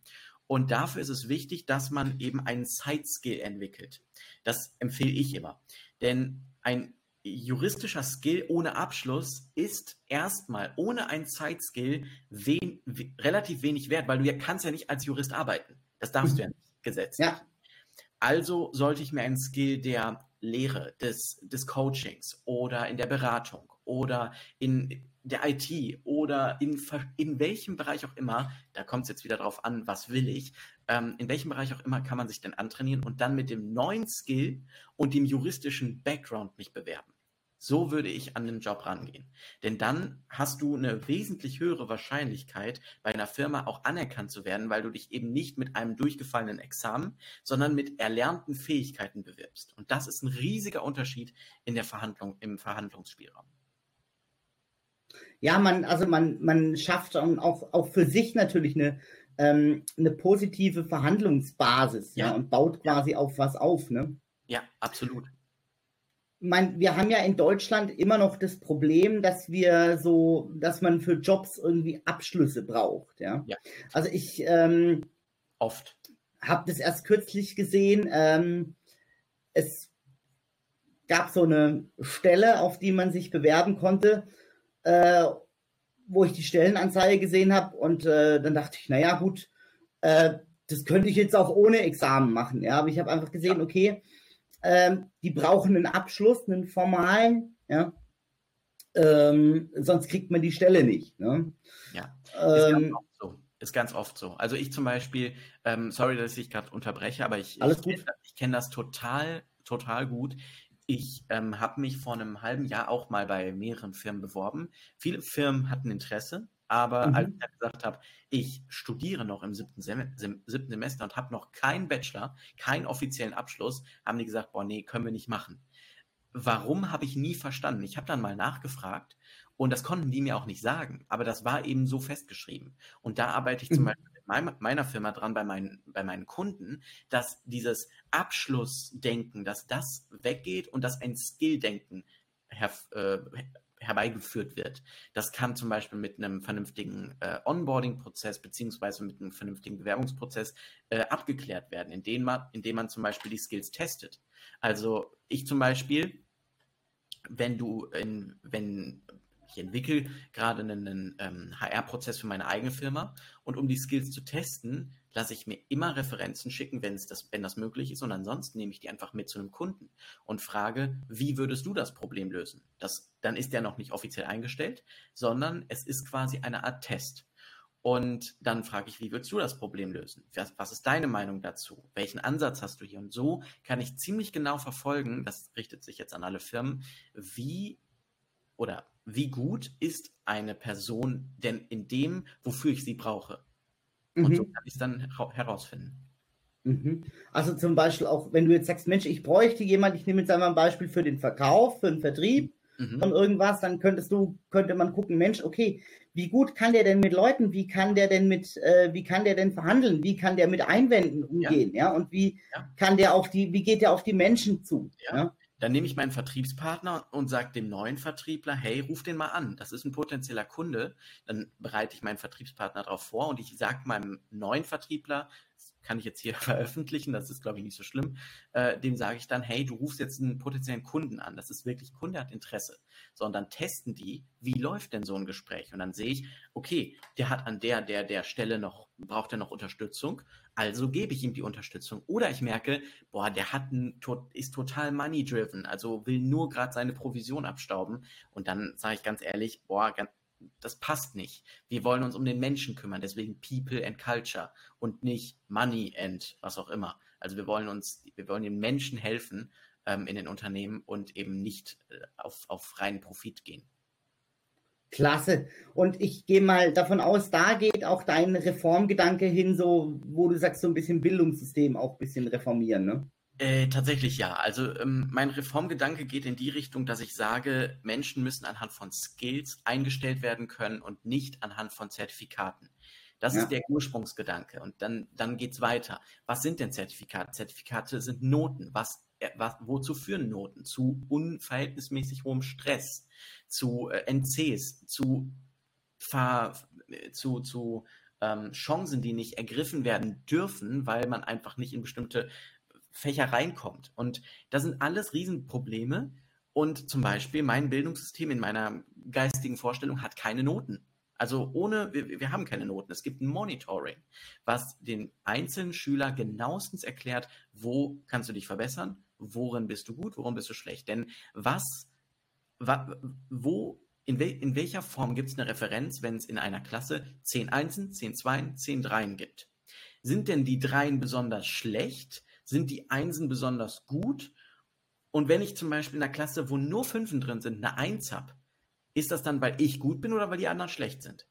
Und dafür ist es wichtig, dass man eben einen Side-Skill entwickelt. Das empfehle ich immer. Denn ein juristischer Skill ohne Abschluss ist erstmal ohne ein Side-Skill wen, relativ wenig wert, weil du ja kannst ja nicht als Jurist arbeiten. Das darfst du ja nicht gesetzt. Ja. Also sollte ich mir einen Skill der Lehre, des, des Coachings oder in der Beratung oder in der IT oder in, in welchem Bereich auch immer, da kommt es jetzt wieder darauf an, was will ich, ähm, in welchem Bereich auch immer kann man sich denn antrainieren und dann mit dem neuen Skill und dem juristischen Background mich bewerben. So würde ich an den Job rangehen. Denn dann hast du eine wesentlich höhere Wahrscheinlichkeit, bei einer Firma auch anerkannt zu werden, weil du dich eben nicht mit einem durchgefallenen Examen, sondern mit erlernten Fähigkeiten bewirbst. Und das ist ein riesiger Unterschied in der Verhandlung, im Verhandlungsspielraum. Ja, man, also man, man schafft auch, auch für sich natürlich eine, ähm, eine positive Verhandlungsbasis ja. ja und baut quasi ja. auf was auf. Ne? Ja, absolut. Mein, wir haben ja in Deutschland immer noch das Problem, dass wir so, dass man für Jobs irgendwie Abschlüsse braucht. Ja. ja. Also ich ähm, oft habe das erst kürzlich gesehen. Ähm, es gab so eine Stelle, auf die man sich bewerben konnte äh, wo ich die Stellenanzeige gesehen habe und äh, dann dachte ich, naja gut, äh, das könnte ich jetzt auch ohne Examen machen. Ja, aber ich habe einfach gesehen, okay, äh, die brauchen einen Abschluss, einen formalen, ja. Ähm, sonst kriegt man die Stelle nicht. Ne? Ja, ist, ähm, ganz so. ist ganz oft so. Also ich zum Beispiel, ähm, sorry, dass ich gerade unterbreche, aber ich, Alles ich, ich, ich kenne das total, total gut. Ich ähm, habe mich vor einem halben Jahr auch mal bei mehreren Firmen beworben. Viele Firmen hatten Interesse, aber mhm. als ich gesagt habe, ich studiere noch im siebten, Sem siebten Semester und habe noch keinen Bachelor, keinen offiziellen Abschluss, haben die gesagt, boah, nee, können wir nicht machen. Warum habe ich nie verstanden? Ich habe dann mal nachgefragt und das konnten die mir auch nicht sagen, aber das war eben so festgeschrieben. Und da arbeite ich mhm. zum Beispiel meiner Firma dran, bei meinen, bei meinen Kunden, dass dieses Abschlussdenken, dass das weggeht und dass ein Skilldenken her, äh, herbeigeführt wird. Das kann zum Beispiel mit einem vernünftigen äh, Onboarding-Prozess beziehungsweise mit einem vernünftigen Bewerbungsprozess äh, abgeklärt werden, indem man, indem man zum Beispiel die Skills testet. Also ich zum Beispiel, wenn du in, wenn ich entwickle gerade einen ähm, HR-Prozess für meine eigene Firma und um die Skills zu testen, lasse ich mir immer Referenzen schicken, wenn es das, wenn das möglich ist und ansonsten nehme ich die einfach mit zu einem Kunden und frage, wie würdest du das Problem lösen? Das, dann ist der noch nicht offiziell eingestellt, sondern es ist quasi eine Art Test. Und dann frage ich, wie würdest du das Problem lösen? Was, was, ist deine Meinung dazu? Welchen Ansatz hast du hier? Und so kann ich ziemlich genau verfolgen, das richtet sich jetzt an alle Firmen, wie oder wie gut ist eine Person denn in dem, wofür ich sie brauche? Und mhm. so kann ich es dann herausfinden. Mhm. Also zum Beispiel auch, wenn du jetzt sagst, Mensch, ich bräuchte jemand, ich nehme jetzt einmal ein Beispiel für den Verkauf, für den Vertrieb mhm. von irgendwas, dann könntest du, könnte man gucken, Mensch, okay, wie gut kann der denn mit Leuten, wie kann der denn mit, äh, wie kann der denn verhandeln, wie kann der mit Einwänden umgehen, ja, ja? und wie ja. kann der auf die, wie geht der auf die Menschen zu, ja? ja? Dann nehme ich meinen Vertriebspartner und sage dem neuen Vertriebler, hey, ruf den mal an. Das ist ein potenzieller Kunde. Dann bereite ich meinen Vertriebspartner darauf vor und ich sage meinem neuen Vertriebler, kann ich jetzt hier <laughs> veröffentlichen, das ist, glaube ich, nicht so schlimm. Äh, dem sage ich dann, hey, du rufst jetzt einen potenziellen Kunden an. Das ist wirklich, Kunde hat Interesse. So, und dann testen die, wie läuft denn so ein Gespräch? Und dann sehe ich, okay, der hat an der, der, der Stelle noch, braucht er noch Unterstützung. Also gebe ich ihm die Unterstützung. Oder ich merke, boah, der hat ein, ist total money-driven, also will nur gerade seine Provision abstauben. Und dann sage ich ganz ehrlich, boah, ganz, das passt nicht. Wir wollen uns um den Menschen kümmern, deswegen People and Culture und nicht Money and was auch immer. Also wir wollen uns, wir wollen den Menschen helfen ähm, in den Unternehmen und eben nicht äh, auf, auf reinen Profit gehen. Klasse. Und ich gehe mal davon aus, da geht auch dein Reformgedanke hin, so wo du sagst, so ein bisschen Bildungssystem auch ein bisschen reformieren, ne? Äh, tatsächlich ja. Also ähm, mein Reformgedanke geht in die Richtung, dass ich sage, Menschen müssen anhand von Skills eingestellt werden können und nicht anhand von Zertifikaten. Das ja. ist der Ursprungsgedanke. Und dann, dann geht es weiter. Was sind denn Zertifikate? Zertifikate sind Noten. Was, äh, was, wozu führen Noten? Zu unverhältnismäßig hohem Stress, zu äh, NCs, zu, Ver, zu, zu ähm, Chancen, die nicht ergriffen werden dürfen, weil man einfach nicht in bestimmte Fächer reinkommt. Und das sind alles Riesenprobleme. Und zum Beispiel mein Bildungssystem in meiner geistigen Vorstellung hat keine Noten. Also ohne, wir, wir, haben keine Noten. Es gibt ein Monitoring, was den einzelnen Schüler genauestens erklärt, wo kannst du dich verbessern, worin bist du gut, worin bist du schlecht. Denn was, wa, wo, in, wel, in welcher Form gibt es eine Referenz, wenn es in einer Klasse 10 Einsen, 10 Zweien, 10 Dreien gibt? Sind denn die Dreien besonders schlecht? Sind die Einsen besonders gut. Und wenn ich zum Beispiel in einer Klasse, wo nur Fünfen drin sind, eine Eins habe, ist das dann, weil ich gut bin oder weil die anderen schlecht sind?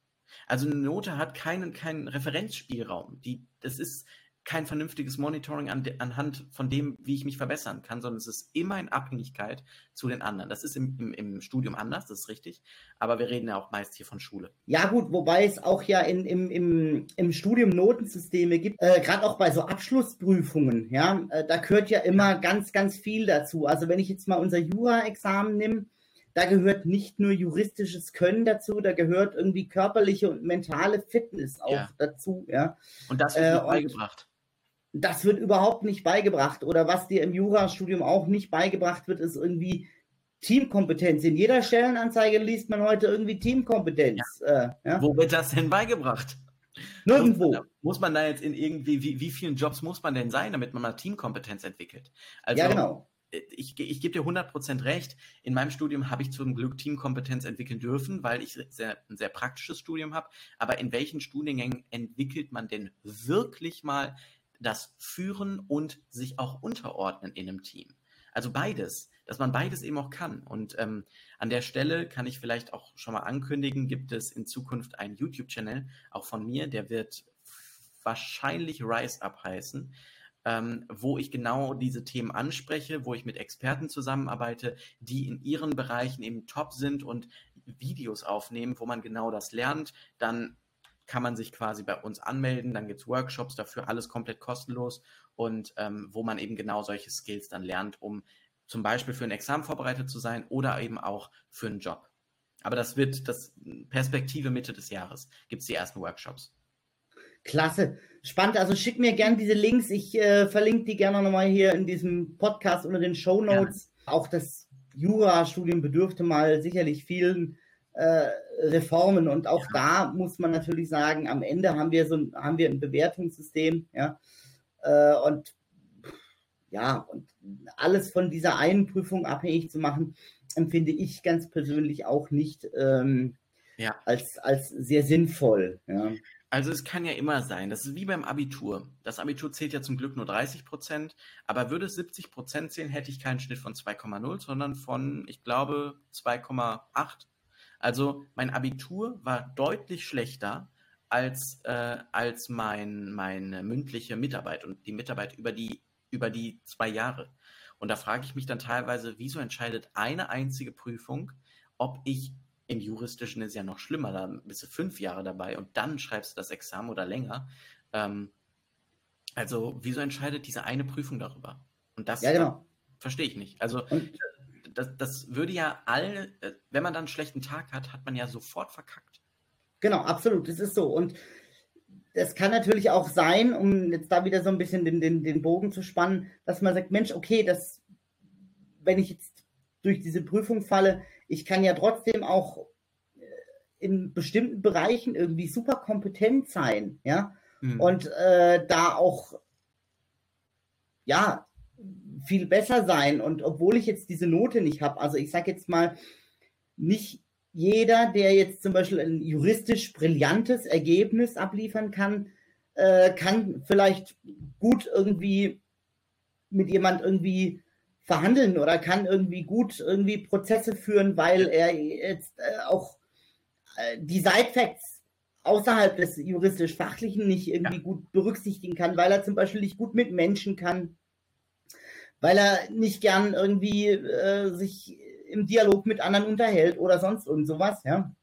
Also eine Note hat keinen, keinen Referenzspielraum. Die, das ist, kein vernünftiges Monitoring an, anhand von dem, wie ich mich verbessern kann, sondern es ist immer in Abhängigkeit zu den anderen. Das ist im, im, im Studium anders, das ist richtig, aber wir reden ja auch meist hier von Schule. Ja gut, wobei es auch ja in, im, im, im Studium Notensysteme gibt, äh, gerade auch bei so Abschlussprüfungen, ja, äh, da gehört ja immer ganz, ganz viel dazu. Also wenn ich jetzt mal unser Jura-Examen nehme, da gehört nicht nur juristisches Können dazu, da gehört irgendwie körperliche und mentale Fitness auch ja. dazu. Ja. Und das wird äh, beigebracht das wird überhaupt nicht beigebracht. Oder was dir im Jurastudium auch nicht beigebracht wird, ist irgendwie Teamkompetenz. In jeder Stellenanzeige liest man heute irgendwie Teamkompetenz. Ja. Äh, ja? Wo wird das denn beigebracht? Nirgendwo. Muss man, da, muss man da jetzt in irgendwie, wie, wie vielen Jobs muss man denn sein, damit man mal Teamkompetenz entwickelt? Also, ja, genau. Äh, ich, ich gebe dir 100% recht. In meinem Studium habe ich zum Glück Teamkompetenz entwickeln dürfen, weil ich sehr, ein sehr praktisches Studium habe. Aber in welchen Studiengängen entwickelt man denn wirklich mal das Führen und sich auch unterordnen in einem Team. Also beides, dass man beides eben auch kann. Und ähm, an der Stelle kann ich vielleicht auch schon mal ankündigen, gibt es in Zukunft einen YouTube-Channel, auch von mir, der wird wahrscheinlich Rise Up heißen, ähm, wo ich genau diese Themen anspreche, wo ich mit Experten zusammenarbeite, die in ihren Bereichen eben top sind und Videos aufnehmen, wo man genau das lernt, dann kann man sich quasi bei uns anmelden. Dann gibt es Workshops dafür, alles komplett kostenlos und ähm, wo man eben genau solche Skills dann lernt, um zum Beispiel für ein Examen vorbereitet zu sein oder eben auch für einen Job. Aber das wird das Perspektive Mitte des Jahres gibt es die ersten Workshops. Klasse, spannend. Also schick mir gerne diese Links. Ich äh, verlinke die gerne nochmal hier in diesem Podcast unter den Show Notes. Auch das Jura-Studium bedürfte mal sicherlich vielen Reformen. Und auch da muss man natürlich sagen, am Ende haben wir so ein, haben wir ein Bewertungssystem, ja. Äh, und ja, und alles von dieser einen Prüfung abhängig zu machen, empfinde ich ganz persönlich auch nicht ähm, ja. als, als sehr sinnvoll. Ja. Also es kann ja immer sein, das ist wie beim Abitur. Das Abitur zählt ja zum Glück nur 30 Prozent, aber würde es 70 Prozent zählen, hätte ich keinen Schnitt von 2,0, sondern von, ich glaube, 2,8. Also mein Abitur war deutlich schlechter als, äh, als mein, meine mündliche Mitarbeit und die Mitarbeit über die, über die zwei Jahre. Und da frage ich mich dann teilweise, wieso entscheidet eine einzige Prüfung, ob ich im Juristischen ist ja noch schlimmer, da bist du fünf Jahre dabei und dann schreibst du das Examen oder länger. Ähm, also, wieso entscheidet diese eine Prüfung darüber? Und das ja, genau. verstehe ich nicht. Also, das, das würde ja all, äh, wenn man dann einen schlechten Tag hat, hat man ja sofort verkackt. Genau, absolut, das ist so. Und es kann natürlich auch sein, um jetzt da wieder so ein bisschen den, den, den Bogen zu spannen, dass man sagt, Mensch, okay, das, wenn ich jetzt durch diese Prüfung falle, ich kann ja trotzdem auch äh, in bestimmten Bereichen irgendwie super kompetent sein, ja, mhm. und äh, da auch, ja, viel besser sein. Und obwohl ich jetzt diese Note nicht habe, also ich sage jetzt mal, nicht jeder, der jetzt zum Beispiel ein juristisch brillantes Ergebnis abliefern kann, äh, kann vielleicht gut irgendwie mit jemand irgendwie verhandeln oder kann irgendwie gut irgendwie Prozesse führen, weil er jetzt äh, auch äh, die Side-Facts außerhalb des juristisch-fachlichen nicht irgendwie ja. gut berücksichtigen kann, weil er zum Beispiel nicht gut mit Menschen kann, weil er nicht gern irgendwie äh, sich im Dialog mit anderen unterhält oder sonst irgend sowas, ja.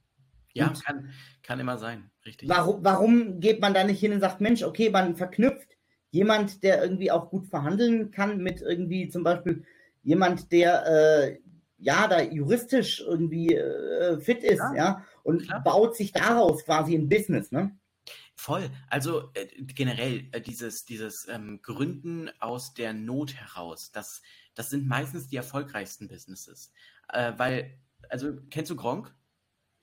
Ja, kann, kann immer sein, richtig. Warum, warum geht man da nicht hin und sagt, Mensch, okay, man verknüpft jemand, der irgendwie auch gut verhandeln kann mit irgendwie zum Beispiel jemand, der äh, ja da juristisch irgendwie äh, fit ist, ja, ja und klar. baut sich daraus quasi ein Business, ne? Voll. Also äh, generell äh, dieses, dieses ähm, Gründen aus der Not heraus, das, das sind meistens die erfolgreichsten Businesses. Äh, weil, also kennst du Gronk?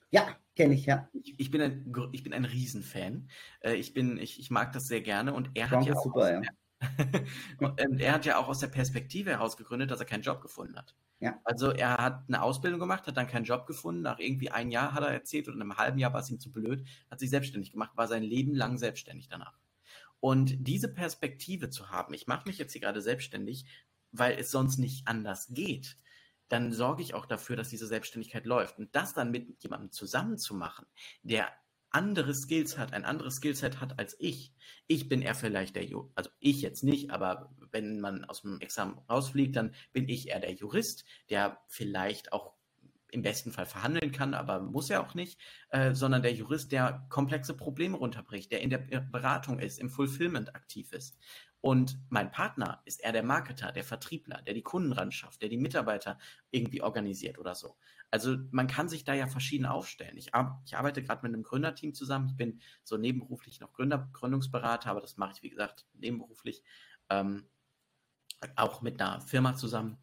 Ja, kenne ich, ja. Ich, ich, bin ein, ich bin ein Riesenfan. Äh, ich, bin, ich, ich mag das sehr gerne und er Gronk hat ja auch super, ja. <laughs> und er hat ja auch aus der Perspektive heraus gegründet, dass er keinen Job gefunden hat. Ja. Also er hat eine Ausbildung gemacht, hat dann keinen Job gefunden. Nach irgendwie ein Jahr hat er erzählt und in einem halben Jahr war es ihm zu blöd, hat sich selbstständig gemacht, war sein Leben lang selbstständig danach. Und diese Perspektive zu haben, ich mache mich jetzt hier gerade selbstständig, weil es sonst nicht anders geht, dann sorge ich auch dafür, dass diese Selbstständigkeit läuft. Und das dann mit jemandem zusammen zu machen, der andere Skills hat, ein anderes Skillset hat als ich. Ich bin eher vielleicht der, Ju also ich jetzt nicht, aber wenn man aus dem Examen rausfliegt, dann bin ich eher der Jurist, der vielleicht auch im besten Fall verhandeln kann, aber muss ja auch nicht, äh, sondern der Jurist, der komplexe Probleme runterbricht, der in der Beratung ist, im Fulfillment aktiv ist. Und mein Partner ist eher der Marketer, der Vertriebler, der die Kunden ran der die Mitarbeiter irgendwie organisiert oder so. Also man kann sich da ja verschieden aufstellen. Ich, ich arbeite gerade mit einem Gründerteam zusammen. Ich bin so nebenberuflich noch Gründer, Gründungsberater, aber das mache ich, wie gesagt, nebenberuflich. Ähm, auch mit einer Firma zusammen.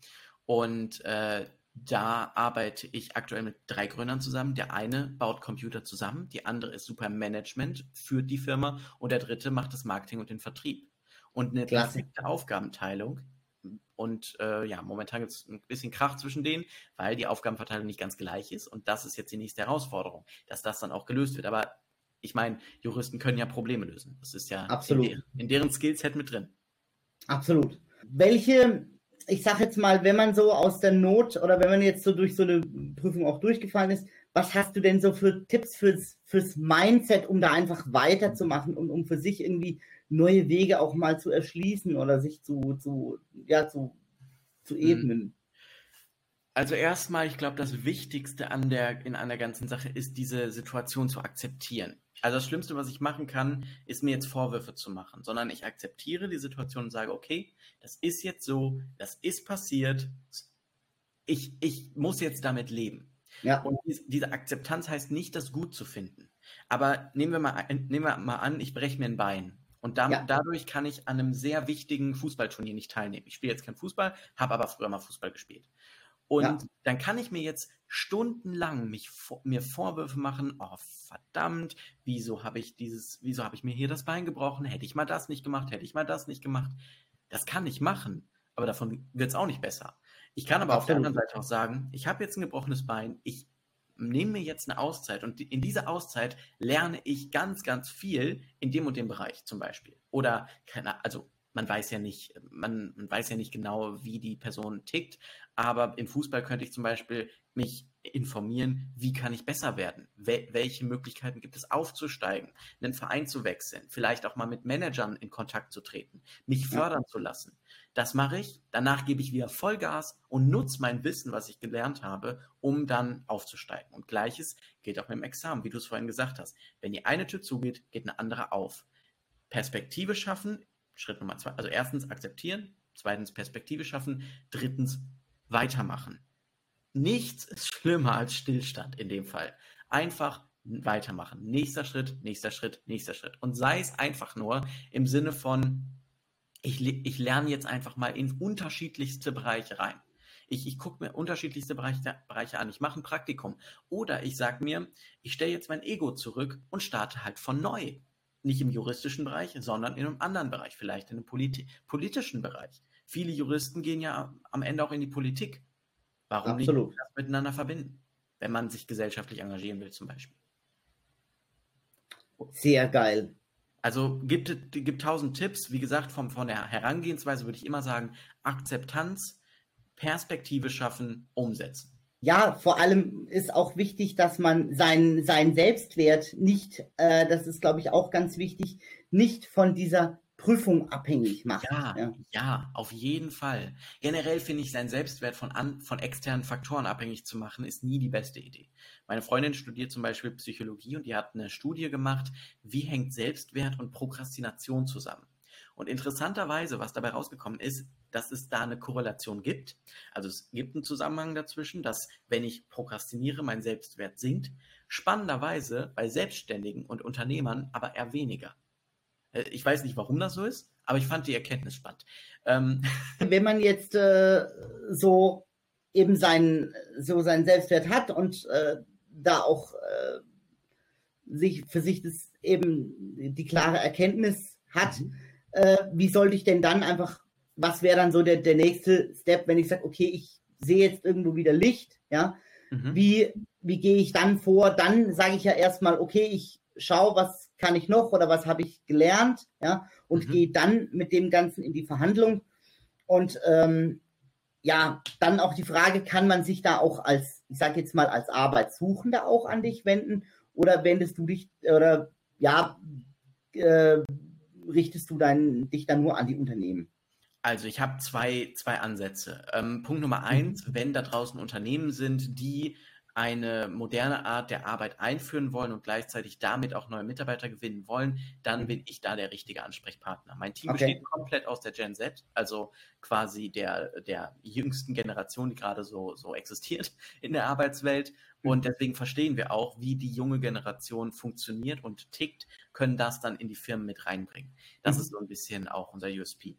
Und äh, da arbeite ich aktuell mit drei Gründern zusammen. Der eine baut Computer zusammen, die andere ist super Management, führt die Firma und der dritte macht das Marketing und den Vertrieb und eine perfekte Aufgabenteilung. Und äh, ja, momentan gibt es ein bisschen Krach zwischen denen, weil die Aufgabenverteilung nicht ganz gleich ist. Und das ist jetzt die nächste Herausforderung, dass das dann auch gelöst wird. Aber ich meine, Juristen können ja Probleme lösen. Das ist ja Absolut. In, deren, in deren Skillset mit drin. Absolut. Welche, ich sage jetzt mal, wenn man so aus der Not oder wenn man jetzt so durch so eine Prüfung auch durchgefallen ist, was hast du denn so für Tipps fürs, fürs Mindset, um da einfach weiterzumachen und um für sich irgendwie neue Wege auch mal zu erschließen oder sich zu, zu, ja, zu, zu mhm. ebnen? Also erstmal, ich glaube, das Wichtigste an der, in einer ganzen Sache ist, diese Situation zu akzeptieren. Also das Schlimmste, was ich machen kann, ist mir jetzt Vorwürfe zu machen, sondern ich akzeptiere die Situation und sage, okay, das ist jetzt so, das ist passiert, ich, ich muss jetzt damit leben. Ja. Und diese Akzeptanz heißt nicht, das gut zu finden. Aber nehmen wir mal, nehmen wir mal an, ich breche mir ein Bein. Und damit, ja. dadurch kann ich an einem sehr wichtigen Fußballturnier nicht teilnehmen. Ich spiele jetzt kein Fußball, habe aber früher mal Fußball gespielt. Und ja. dann kann ich mir jetzt stundenlang mich, mir Vorwürfe machen, oh verdammt, wieso habe ich dieses, wieso habe ich mir hier das Bein gebrochen? Hätte ich mal das nicht gemacht, hätte ich mal das nicht gemacht. Das kann ich machen, aber davon wird es auch nicht besser. Ich kann aber Absolut. auf der anderen Seite auch sagen, ich habe jetzt ein gebrochenes Bein, ich nehme mir jetzt eine Auszeit und in dieser Auszeit lerne ich ganz, ganz viel in dem und dem Bereich zum Beispiel. Oder, keine, also man weiß ja nicht, man, man weiß ja nicht genau, wie die Person tickt, aber im Fußball könnte ich zum Beispiel mich informieren, wie kann ich besser werden? Wel welche Möglichkeiten gibt es aufzusteigen, einen Verein zu wechseln, vielleicht auch mal mit Managern in Kontakt zu treten, mich fördern ja. zu lassen. Das mache ich, danach gebe ich wieder Vollgas und nutze mein Wissen, was ich gelernt habe, um dann aufzusteigen. Und gleiches gilt auch mit dem Examen, wie du es vorhin gesagt hast. Wenn die eine Tür zugeht, geht eine andere auf. Perspektive schaffen, Schritt Nummer zwei. Also erstens akzeptieren, zweitens Perspektive schaffen, drittens weitermachen. Nichts ist schlimmer als Stillstand in dem Fall. Einfach weitermachen. Nächster Schritt, nächster Schritt, nächster Schritt. Und sei es einfach nur im Sinne von, ich, ich lerne jetzt einfach mal in unterschiedlichste Bereiche rein. Ich, ich gucke mir unterschiedlichste Bereiche, Bereiche an. Ich mache ein Praktikum. Oder ich sage mir, ich stelle jetzt mein Ego zurück und starte halt von neu. Nicht im juristischen Bereich, sondern in einem anderen Bereich, vielleicht in einem Polit politischen Bereich. Viele Juristen gehen ja am Ende auch in die Politik. Warum Absolut. nicht das miteinander verbinden, wenn man sich gesellschaftlich engagieren will, zum Beispiel? Sehr geil. Also gibt, gibt tausend Tipps. Wie gesagt, vom, von der Herangehensweise würde ich immer sagen, Akzeptanz, Perspektive schaffen, umsetzen. Ja, vor allem ist auch wichtig, dass man seinen sein Selbstwert nicht, äh, das ist, glaube ich, auch ganz wichtig, nicht von dieser Prüfung abhängig macht. Ja, ja, ja, auf jeden Fall. Generell finde ich, seinen Selbstwert von, an, von externen Faktoren abhängig zu machen, ist nie die beste Idee. Meine Freundin studiert zum Beispiel Psychologie und die hat eine Studie gemacht, wie hängt Selbstwert und Prokrastination zusammen. Und interessanterweise, was dabei rausgekommen ist, dass es da eine Korrelation gibt. Also es gibt einen Zusammenhang dazwischen, dass wenn ich prokrastiniere, mein Selbstwert sinkt. Spannenderweise bei Selbstständigen und Unternehmern aber eher weniger. Äh, ich weiß nicht, warum das so ist, aber ich fand die Erkenntnis spannend. Ähm. <laughs> Wenn man jetzt äh, so eben seinen, so seinen Selbstwert hat und äh, da auch äh, sich für sich das eben die klare Erkenntnis hat, mhm. äh, wie sollte ich denn dann einfach, was wäre dann so der, der nächste Step, wenn ich sage, okay, ich sehe jetzt irgendwo wieder Licht, ja, mhm. wie, wie gehe ich dann vor? Dann sage ich ja erstmal, okay, ich schaue, was kann ich noch oder was habe ich gelernt, ja, und mhm. gehe dann mit dem Ganzen in die Verhandlung. Und ähm, ja, dann auch die Frage, kann man sich da auch als, ich sage jetzt mal, als Arbeitssuchender auch an dich wenden oder wendest du dich oder ja, äh, richtest du dein, dich dann nur an die Unternehmen? Also ich habe zwei, zwei Ansätze. Ähm, Punkt Nummer mhm. eins, wenn da draußen Unternehmen sind, die eine moderne Art der Arbeit einführen wollen und gleichzeitig damit auch neue Mitarbeiter gewinnen wollen, dann mhm. bin ich da der richtige Ansprechpartner. Mein Team okay. besteht komplett aus der Gen Z, also quasi der, der jüngsten Generation, die gerade so, so existiert <laughs> in der Arbeitswelt. Mhm. Und deswegen verstehen wir auch, wie die junge Generation funktioniert und tickt, können das dann in die Firmen mit reinbringen. Das mhm. ist so ein bisschen auch unser USP.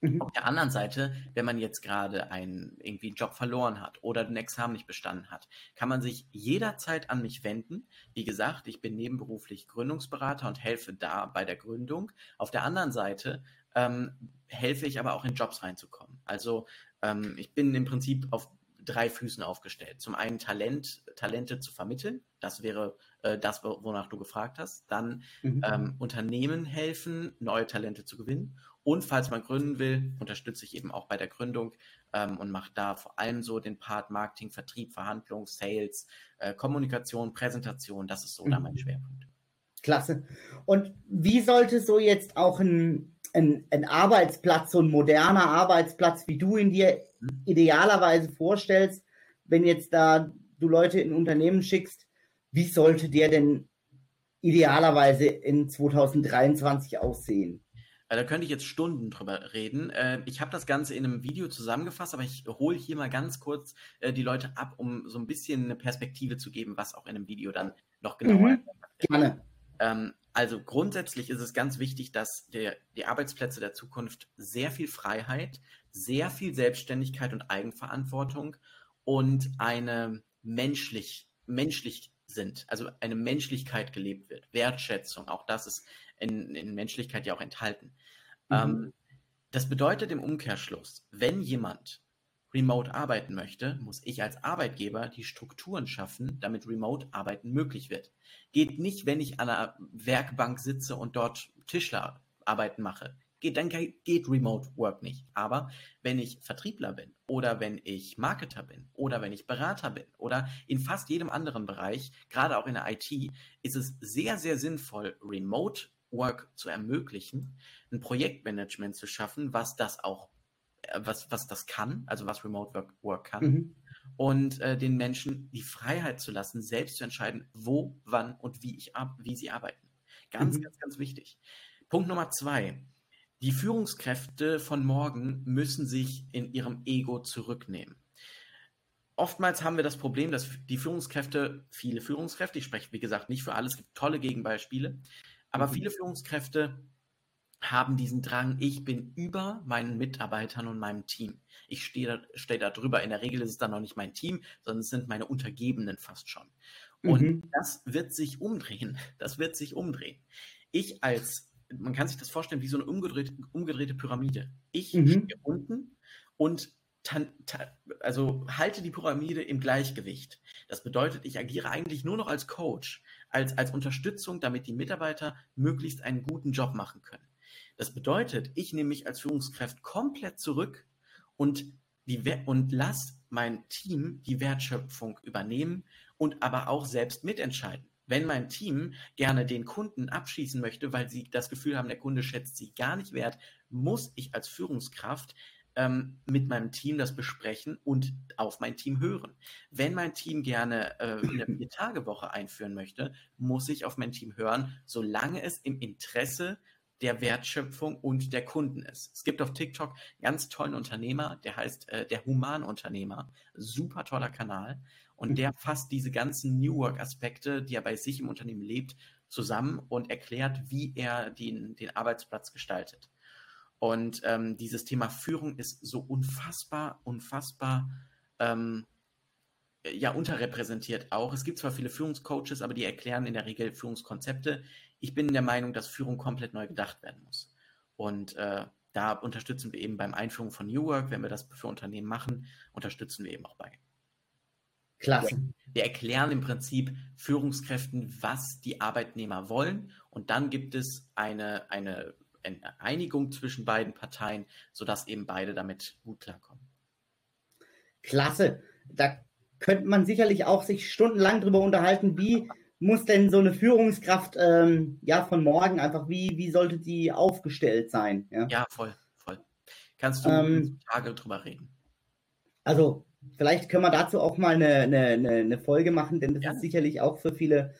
Mhm. Auf der anderen Seite, wenn man jetzt gerade einen irgendwie einen Job verloren hat oder den Examen nicht bestanden hat, kann man sich jederzeit an mich wenden. Wie gesagt, ich bin nebenberuflich Gründungsberater und helfe da bei der Gründung. Auf der anderen Seite ähm, helfe ich aber auch in Jobs reinzukommen. Also ähm, ich bin im Prinzip auf drei Füßen aufgestellt. Zum einen Talent, Talente zu vermitteln. Das wäre äh, das, wonach du gefragt hast. Dann mhm. ähm, Unternehmen helfen, neue Talente zu gewinnen. Und falls man gründen will, unterstütze ich eben auch bei der Gründung ähm, und mache da vor allem so den Part Marketing, Vertrieb, Verhandlung, Sales, äh, Kommunikation, Präsentation. Das ist so mhm. da mein mhm. Schwerpunkt. Klasse. Und wie sollte so jetzt auch ein, ein, ein Arbeitsplatz, so ein moderner Arbeitsplatz, wie du ihn dir mhm. idealerweise vorstellst, wenn jetzt da du Leute in Unternehmen schickst, wie sollte der denn idealerweise in 2023 aussehen? Äh, da könnte ich jetzt Stunden drüber reden. Äh, ich habe das Ganze in einem Video zusammengefasst, aber ich hole hier mal ganz kurz äh, die Leute ab, um so ein bisschen eine Perspektive zu geben, was auch in einem Video dann noch genauer mhm. Gerne. Ähm, also grundsätzlich ist es ganz wichtig, dass der, die Arbeitsplätze der Zukunft sehr viel Freiheit, sehr viel Selbstständigkeit und Eigenverantwortung und eine menschlich, menschlich sind, also eine Menschlichkeit gelebt wird, Wertschätzung, auch das ist in, in Menschlichkeit ja auch enthalten. Mhm. Ähm, das bedeutet im Umkehrschluss, wenn jemand remote arbeiten möchte, muss ich als Arbeitgeber die Strukturen schaffen, damit remote arbeiten möglich wird. Geht nicht, wenn ich an einer Werkbank sitze und dort Tischlerarbeiten mache. Geht, dann geht Remote Work nicht. Aber wenn ich Vertriebler bin oder wenn ich Marketer bin oder wenn ich Berater bin oder in fast jedem anderen Bereich, gerade auch in der IT, ist es sehr, sehr sinnvoll, Remote Work zu ermöglichen, ein Projektmanagement zu schaffen, was das auch äh, was, was das kann, also was Remote Work, Work kann, mhm. und äh, den Menschen die Freiheit zu lassen, selbst zu entscheiden, wo, wann und wie, ich wie sie arbeiten. Ganz, mhm. ganz, ganz wichtig. Punkt Nummer zwei. Die Führungskräfte von morgen müssen sich in ihrem Ego zurücknehmen. Oftmals haben wir das Problem, dass die Führungskräfte, viele Führungskräfte, ich spreche wie gesagt nicht für alles, es gibt tolle Gegenbeispiele, aber mhm. viele Führungskräfte haben diesen Drang, ich bin über meinen Mitarbeitern und meinem Team. Ich stehe da, stehe da drüber. In der Regel ist es dann noch nicht mein Team, sondern es sind meine Untergebenen fast schon. Und mhm. das wird sich umdrehen. <laughs> Das wird sich umdrehen. Ich als, man kann sich das vorstellen wie so eine umgedrehte, umgedrehte Pyramide. Ich mhm. stehe unten und also halte die Pyramide im Gleichgewicht. Das bedeutet, ich agiere eigentlich nur noch als Coach, als, als Unterstützung, damit die Mitarbeiter möglichst einen guten Job machen können. Das bedeutet, ich nehme mich als Führungskraft komplett zurück und, und lasse mein Team die Wertschöpfung übernehmen und aber auch selbst mitentscheiden. Wenn mein Team gerne den Kunden abschießen möchte, weil sie das Gefühl haben, der Kunde schätzt sie gar nicht wert, muss ich als Führungskraft ähm, mit meinem Team das besprechen und auf mein Team hören. Wenn mein Team gerne äh, eine <laughs> Vier-Tage-Woche einführen möchte, muss ich auf mein Team hören, solange es im Interesse der Wertschöpfung und der Kunden ist. Es gibt auf TikTok einen ganz tollen Unternehmer, der heißt äh, der Humanunternehmer. Super toller Kanal. Und der <laughs> fasst diese ganzen New Work-Aspekte, die er bei sich im Unternehmen lebt, zusammen und erklärt, wie er den, den Arbeitsplatz gestaltet. Und ähm, dieses Thema Führung ist so unfassbar, unfassbar ähm, ja unterrepräsentiert auch. Es gibt zwar viele Führungscoaches, aber die erklären in der Regel Führungskonzepte, ich bin der Meinung, dass Führung komplett neu gedacht werden muss. Und äh, da unterstützen wir eben beim Einführung von New Work, wenn wir das für Unternehmen machen, unterstützen wir eben auch bei. Klasse. Wir erklären im Prinzip Führungskräften, was die Arbeitnehmer wollen. Und dann gibt es eine, eine, eine Einigung zwischen beiden Parteien, sodass eben beide damit gut klarkommen. Klasse. Da könnte man sicherlich auch sich stundenlang darüber unterhalten, wie muss denn so eine Führungskraft ähm, ja von morgen einfach, wie, wie sollte die aufgestellt sein? Ja, ja voll, voll. Kannst du ähm, Tage drüber reden? Also, vielleicht können wir dazu auch mal eine, eine, eine Folge machen, denn das ja. ist sicherlich auch für viele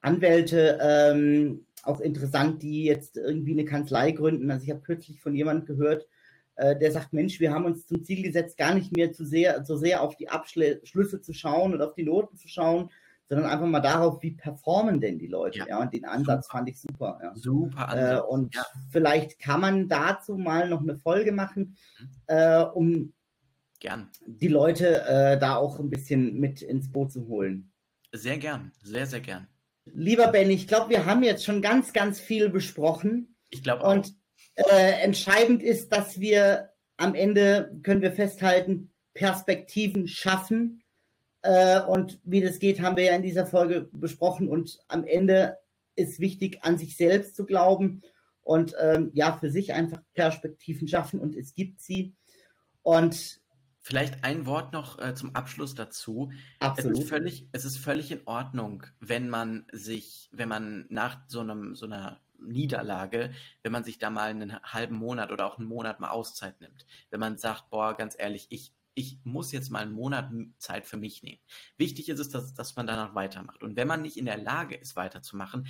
Anwälte ähm, auch interessant, die jetzt irgendwie eine Kanzlei gründen. Also ich habe kürzlich von jemandem gehört, äh, der sagt, Mensch, wir haben uns zum Ziel gesetzt, gar nicht mehr zu sehr, so sehr auf die Abschlüsse zu schauen und auf die Noten zu schauen, sondern einfach mal darauf, wie performen denn die Leute. Ja, ja und den Ansatz super. fand ich super. Ja. Super Ansatz. Äh, und ja. vielleicht kann man dazu mal noch eine Folge machen, mhm. äh, um gern. die Leute äh, da auch ein bisschen mit ins Boot zu holen. Sehr gern, sehr, sehr gern. Lieber Ben, ich glaube, wir haben jetzt schon ganz, ganz viel besprochen. Ich glaube auch. Und äh, entscheidend ist, dass wir am Ende, können wir festhalten, Perspektiven schaffen, äh, und wie das geht, haben wir ja in dieser Folge besprochen. Und am Ende ist wichtig, an sich selbst zu glauben und ähm, ja, für sich einfach Perspektiven schaffen. Und es gibt sie. Und Vielleicht ein Wort noch äh, zum Abschluss dazu. Absolut. Es ist, völlig, es ist völlig in Ordnung, wenn man sich, wenn man nach so, einem, so einer Niederlage, wenn man sich da mal einen halben Monat oder auch einen Monat mal Auszeit nimmt. Wenn man sagt, boah, ganz ehrlich, ich ich muss jetzt mal einen Monat Zeit für mich nehmen. Wichtig ist es, dass, dass man danach weitermacht. Und wenn man nicht in der Lage ist, weiterzumachen,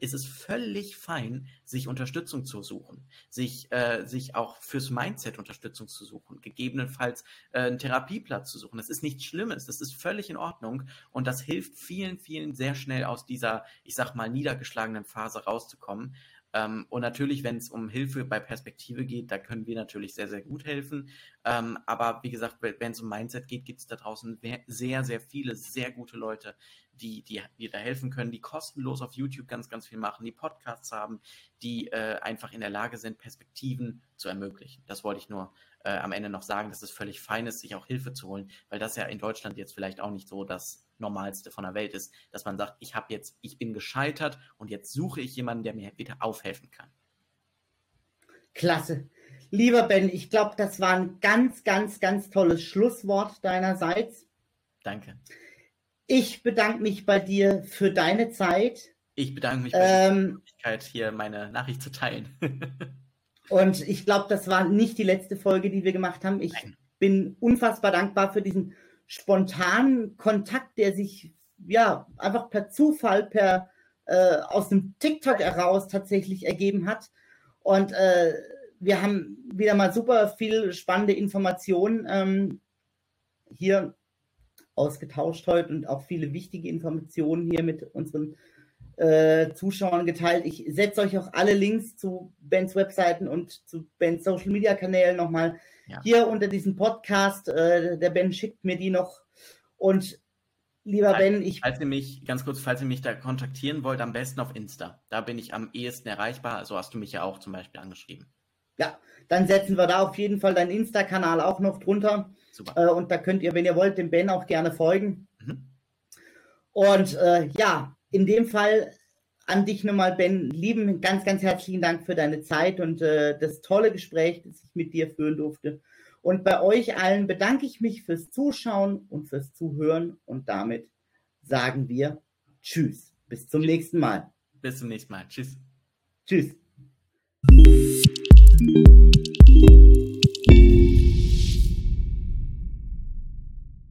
ist es völlig fein, sich Unterstützung zu suchen, sich, äh, sich auch fürs Mindset Unterstützung zu suchen, gegebenenfalls äh, einen Therapieplatz zu suchen. Das ist nichts Schlimmes, das ist völlig in Ordnung und das hilft vielen, vielen sehr schnell aus dieser, ich sag mal, niedergeschlagenen Phase rauszukommen. Ähm, und natürlich, wenn es um Hilfe bei Perspektive geht, da können wir natürlich sehr, sehr gut helfen. Ähm, aber wie gesagt, wenn es um Mindset geht, gibt es da draußen sehr, sehr viele, sehr gute Leute, die, die dir da helfen können, die kostenlos auf YouTube ganz, ganz viel machen, die Podcasts haben, die äh, einfach in der Lage sind, Perspektiven zu ermöglichen. Das wollte ich nur äh, am Ende noch sagen, dass es völlig fein ist, sich auch Hilfe zu holen, weil das ja in Deutschland jetzt vielleicht auch nicht so das Normalste von der Welt ist, dass man sagt, ich habe jetzt, ich bin gescheitert und jetzt suche ich jemanden, der mir wieder aufhelfen kann. Klasse. Lieber Ben, ich glaube, das war ein ganz, ganz, ganz tolles Schlusswort deinerseits. Danke. Ich bedanke mich bei dir für deine Zeit. Ich bedanke mich für ähm, die Möglichkeit, hier meine Nachricht zu teilen. <laughs> und ich glaube, das war nicht die letzte Folge, die wir gemacht haben. Ich Nein. bin unfassbar dankbar für diesen spontanen Kontakt, der sich ja einfach per Zufall, per äh, aus dem TikTok heraus tatsächlich ergeben hat. Und äh, wir haben wieder mal super viel spannende Informationen ähm, hier ausgetauscht heute und auch viele wichtige Informationen hier mit unseren äh, Zuschauern geteilt. Ich setze euch auch alle Links zu Bens Webseiten und zu Bens Social Media Kanälen nochmal ja. hier unter diesem Podcast. Äh, der Ben schickt mir die noch. Und lieber falls, Ben, ich. Falls ihr mich, ganz kurz, falls ihr mich da kontaktieren wollt, am besten auf Insta. Da bin ich am ehesten erreichbar. Also hast du mich ja auch zum Beispiel angeschrieben. Ja, dann setzen wir da auf jeden Fall deinen Insta-Kanal auch noch drunter. Super. Äh, und da könnt ihr, wenn ihr wollt, dem Ben auch gerne folgen. Mhm. Und äh, ja, in dem Fall an dich nochmal, Ben, lieben, ganz, ganz herzlichen Dank für deine Zeit und äh, das tolle Gespräch, das ich mit dir führen durfte. Und bei euch allen bedanke ich mich fürs Zuschauen und fürs Zuhören und damit sagen wir Tschüss. Bis zum nächsten Mal. Bis zum nächsten Mal. Tschüss. Tschüss.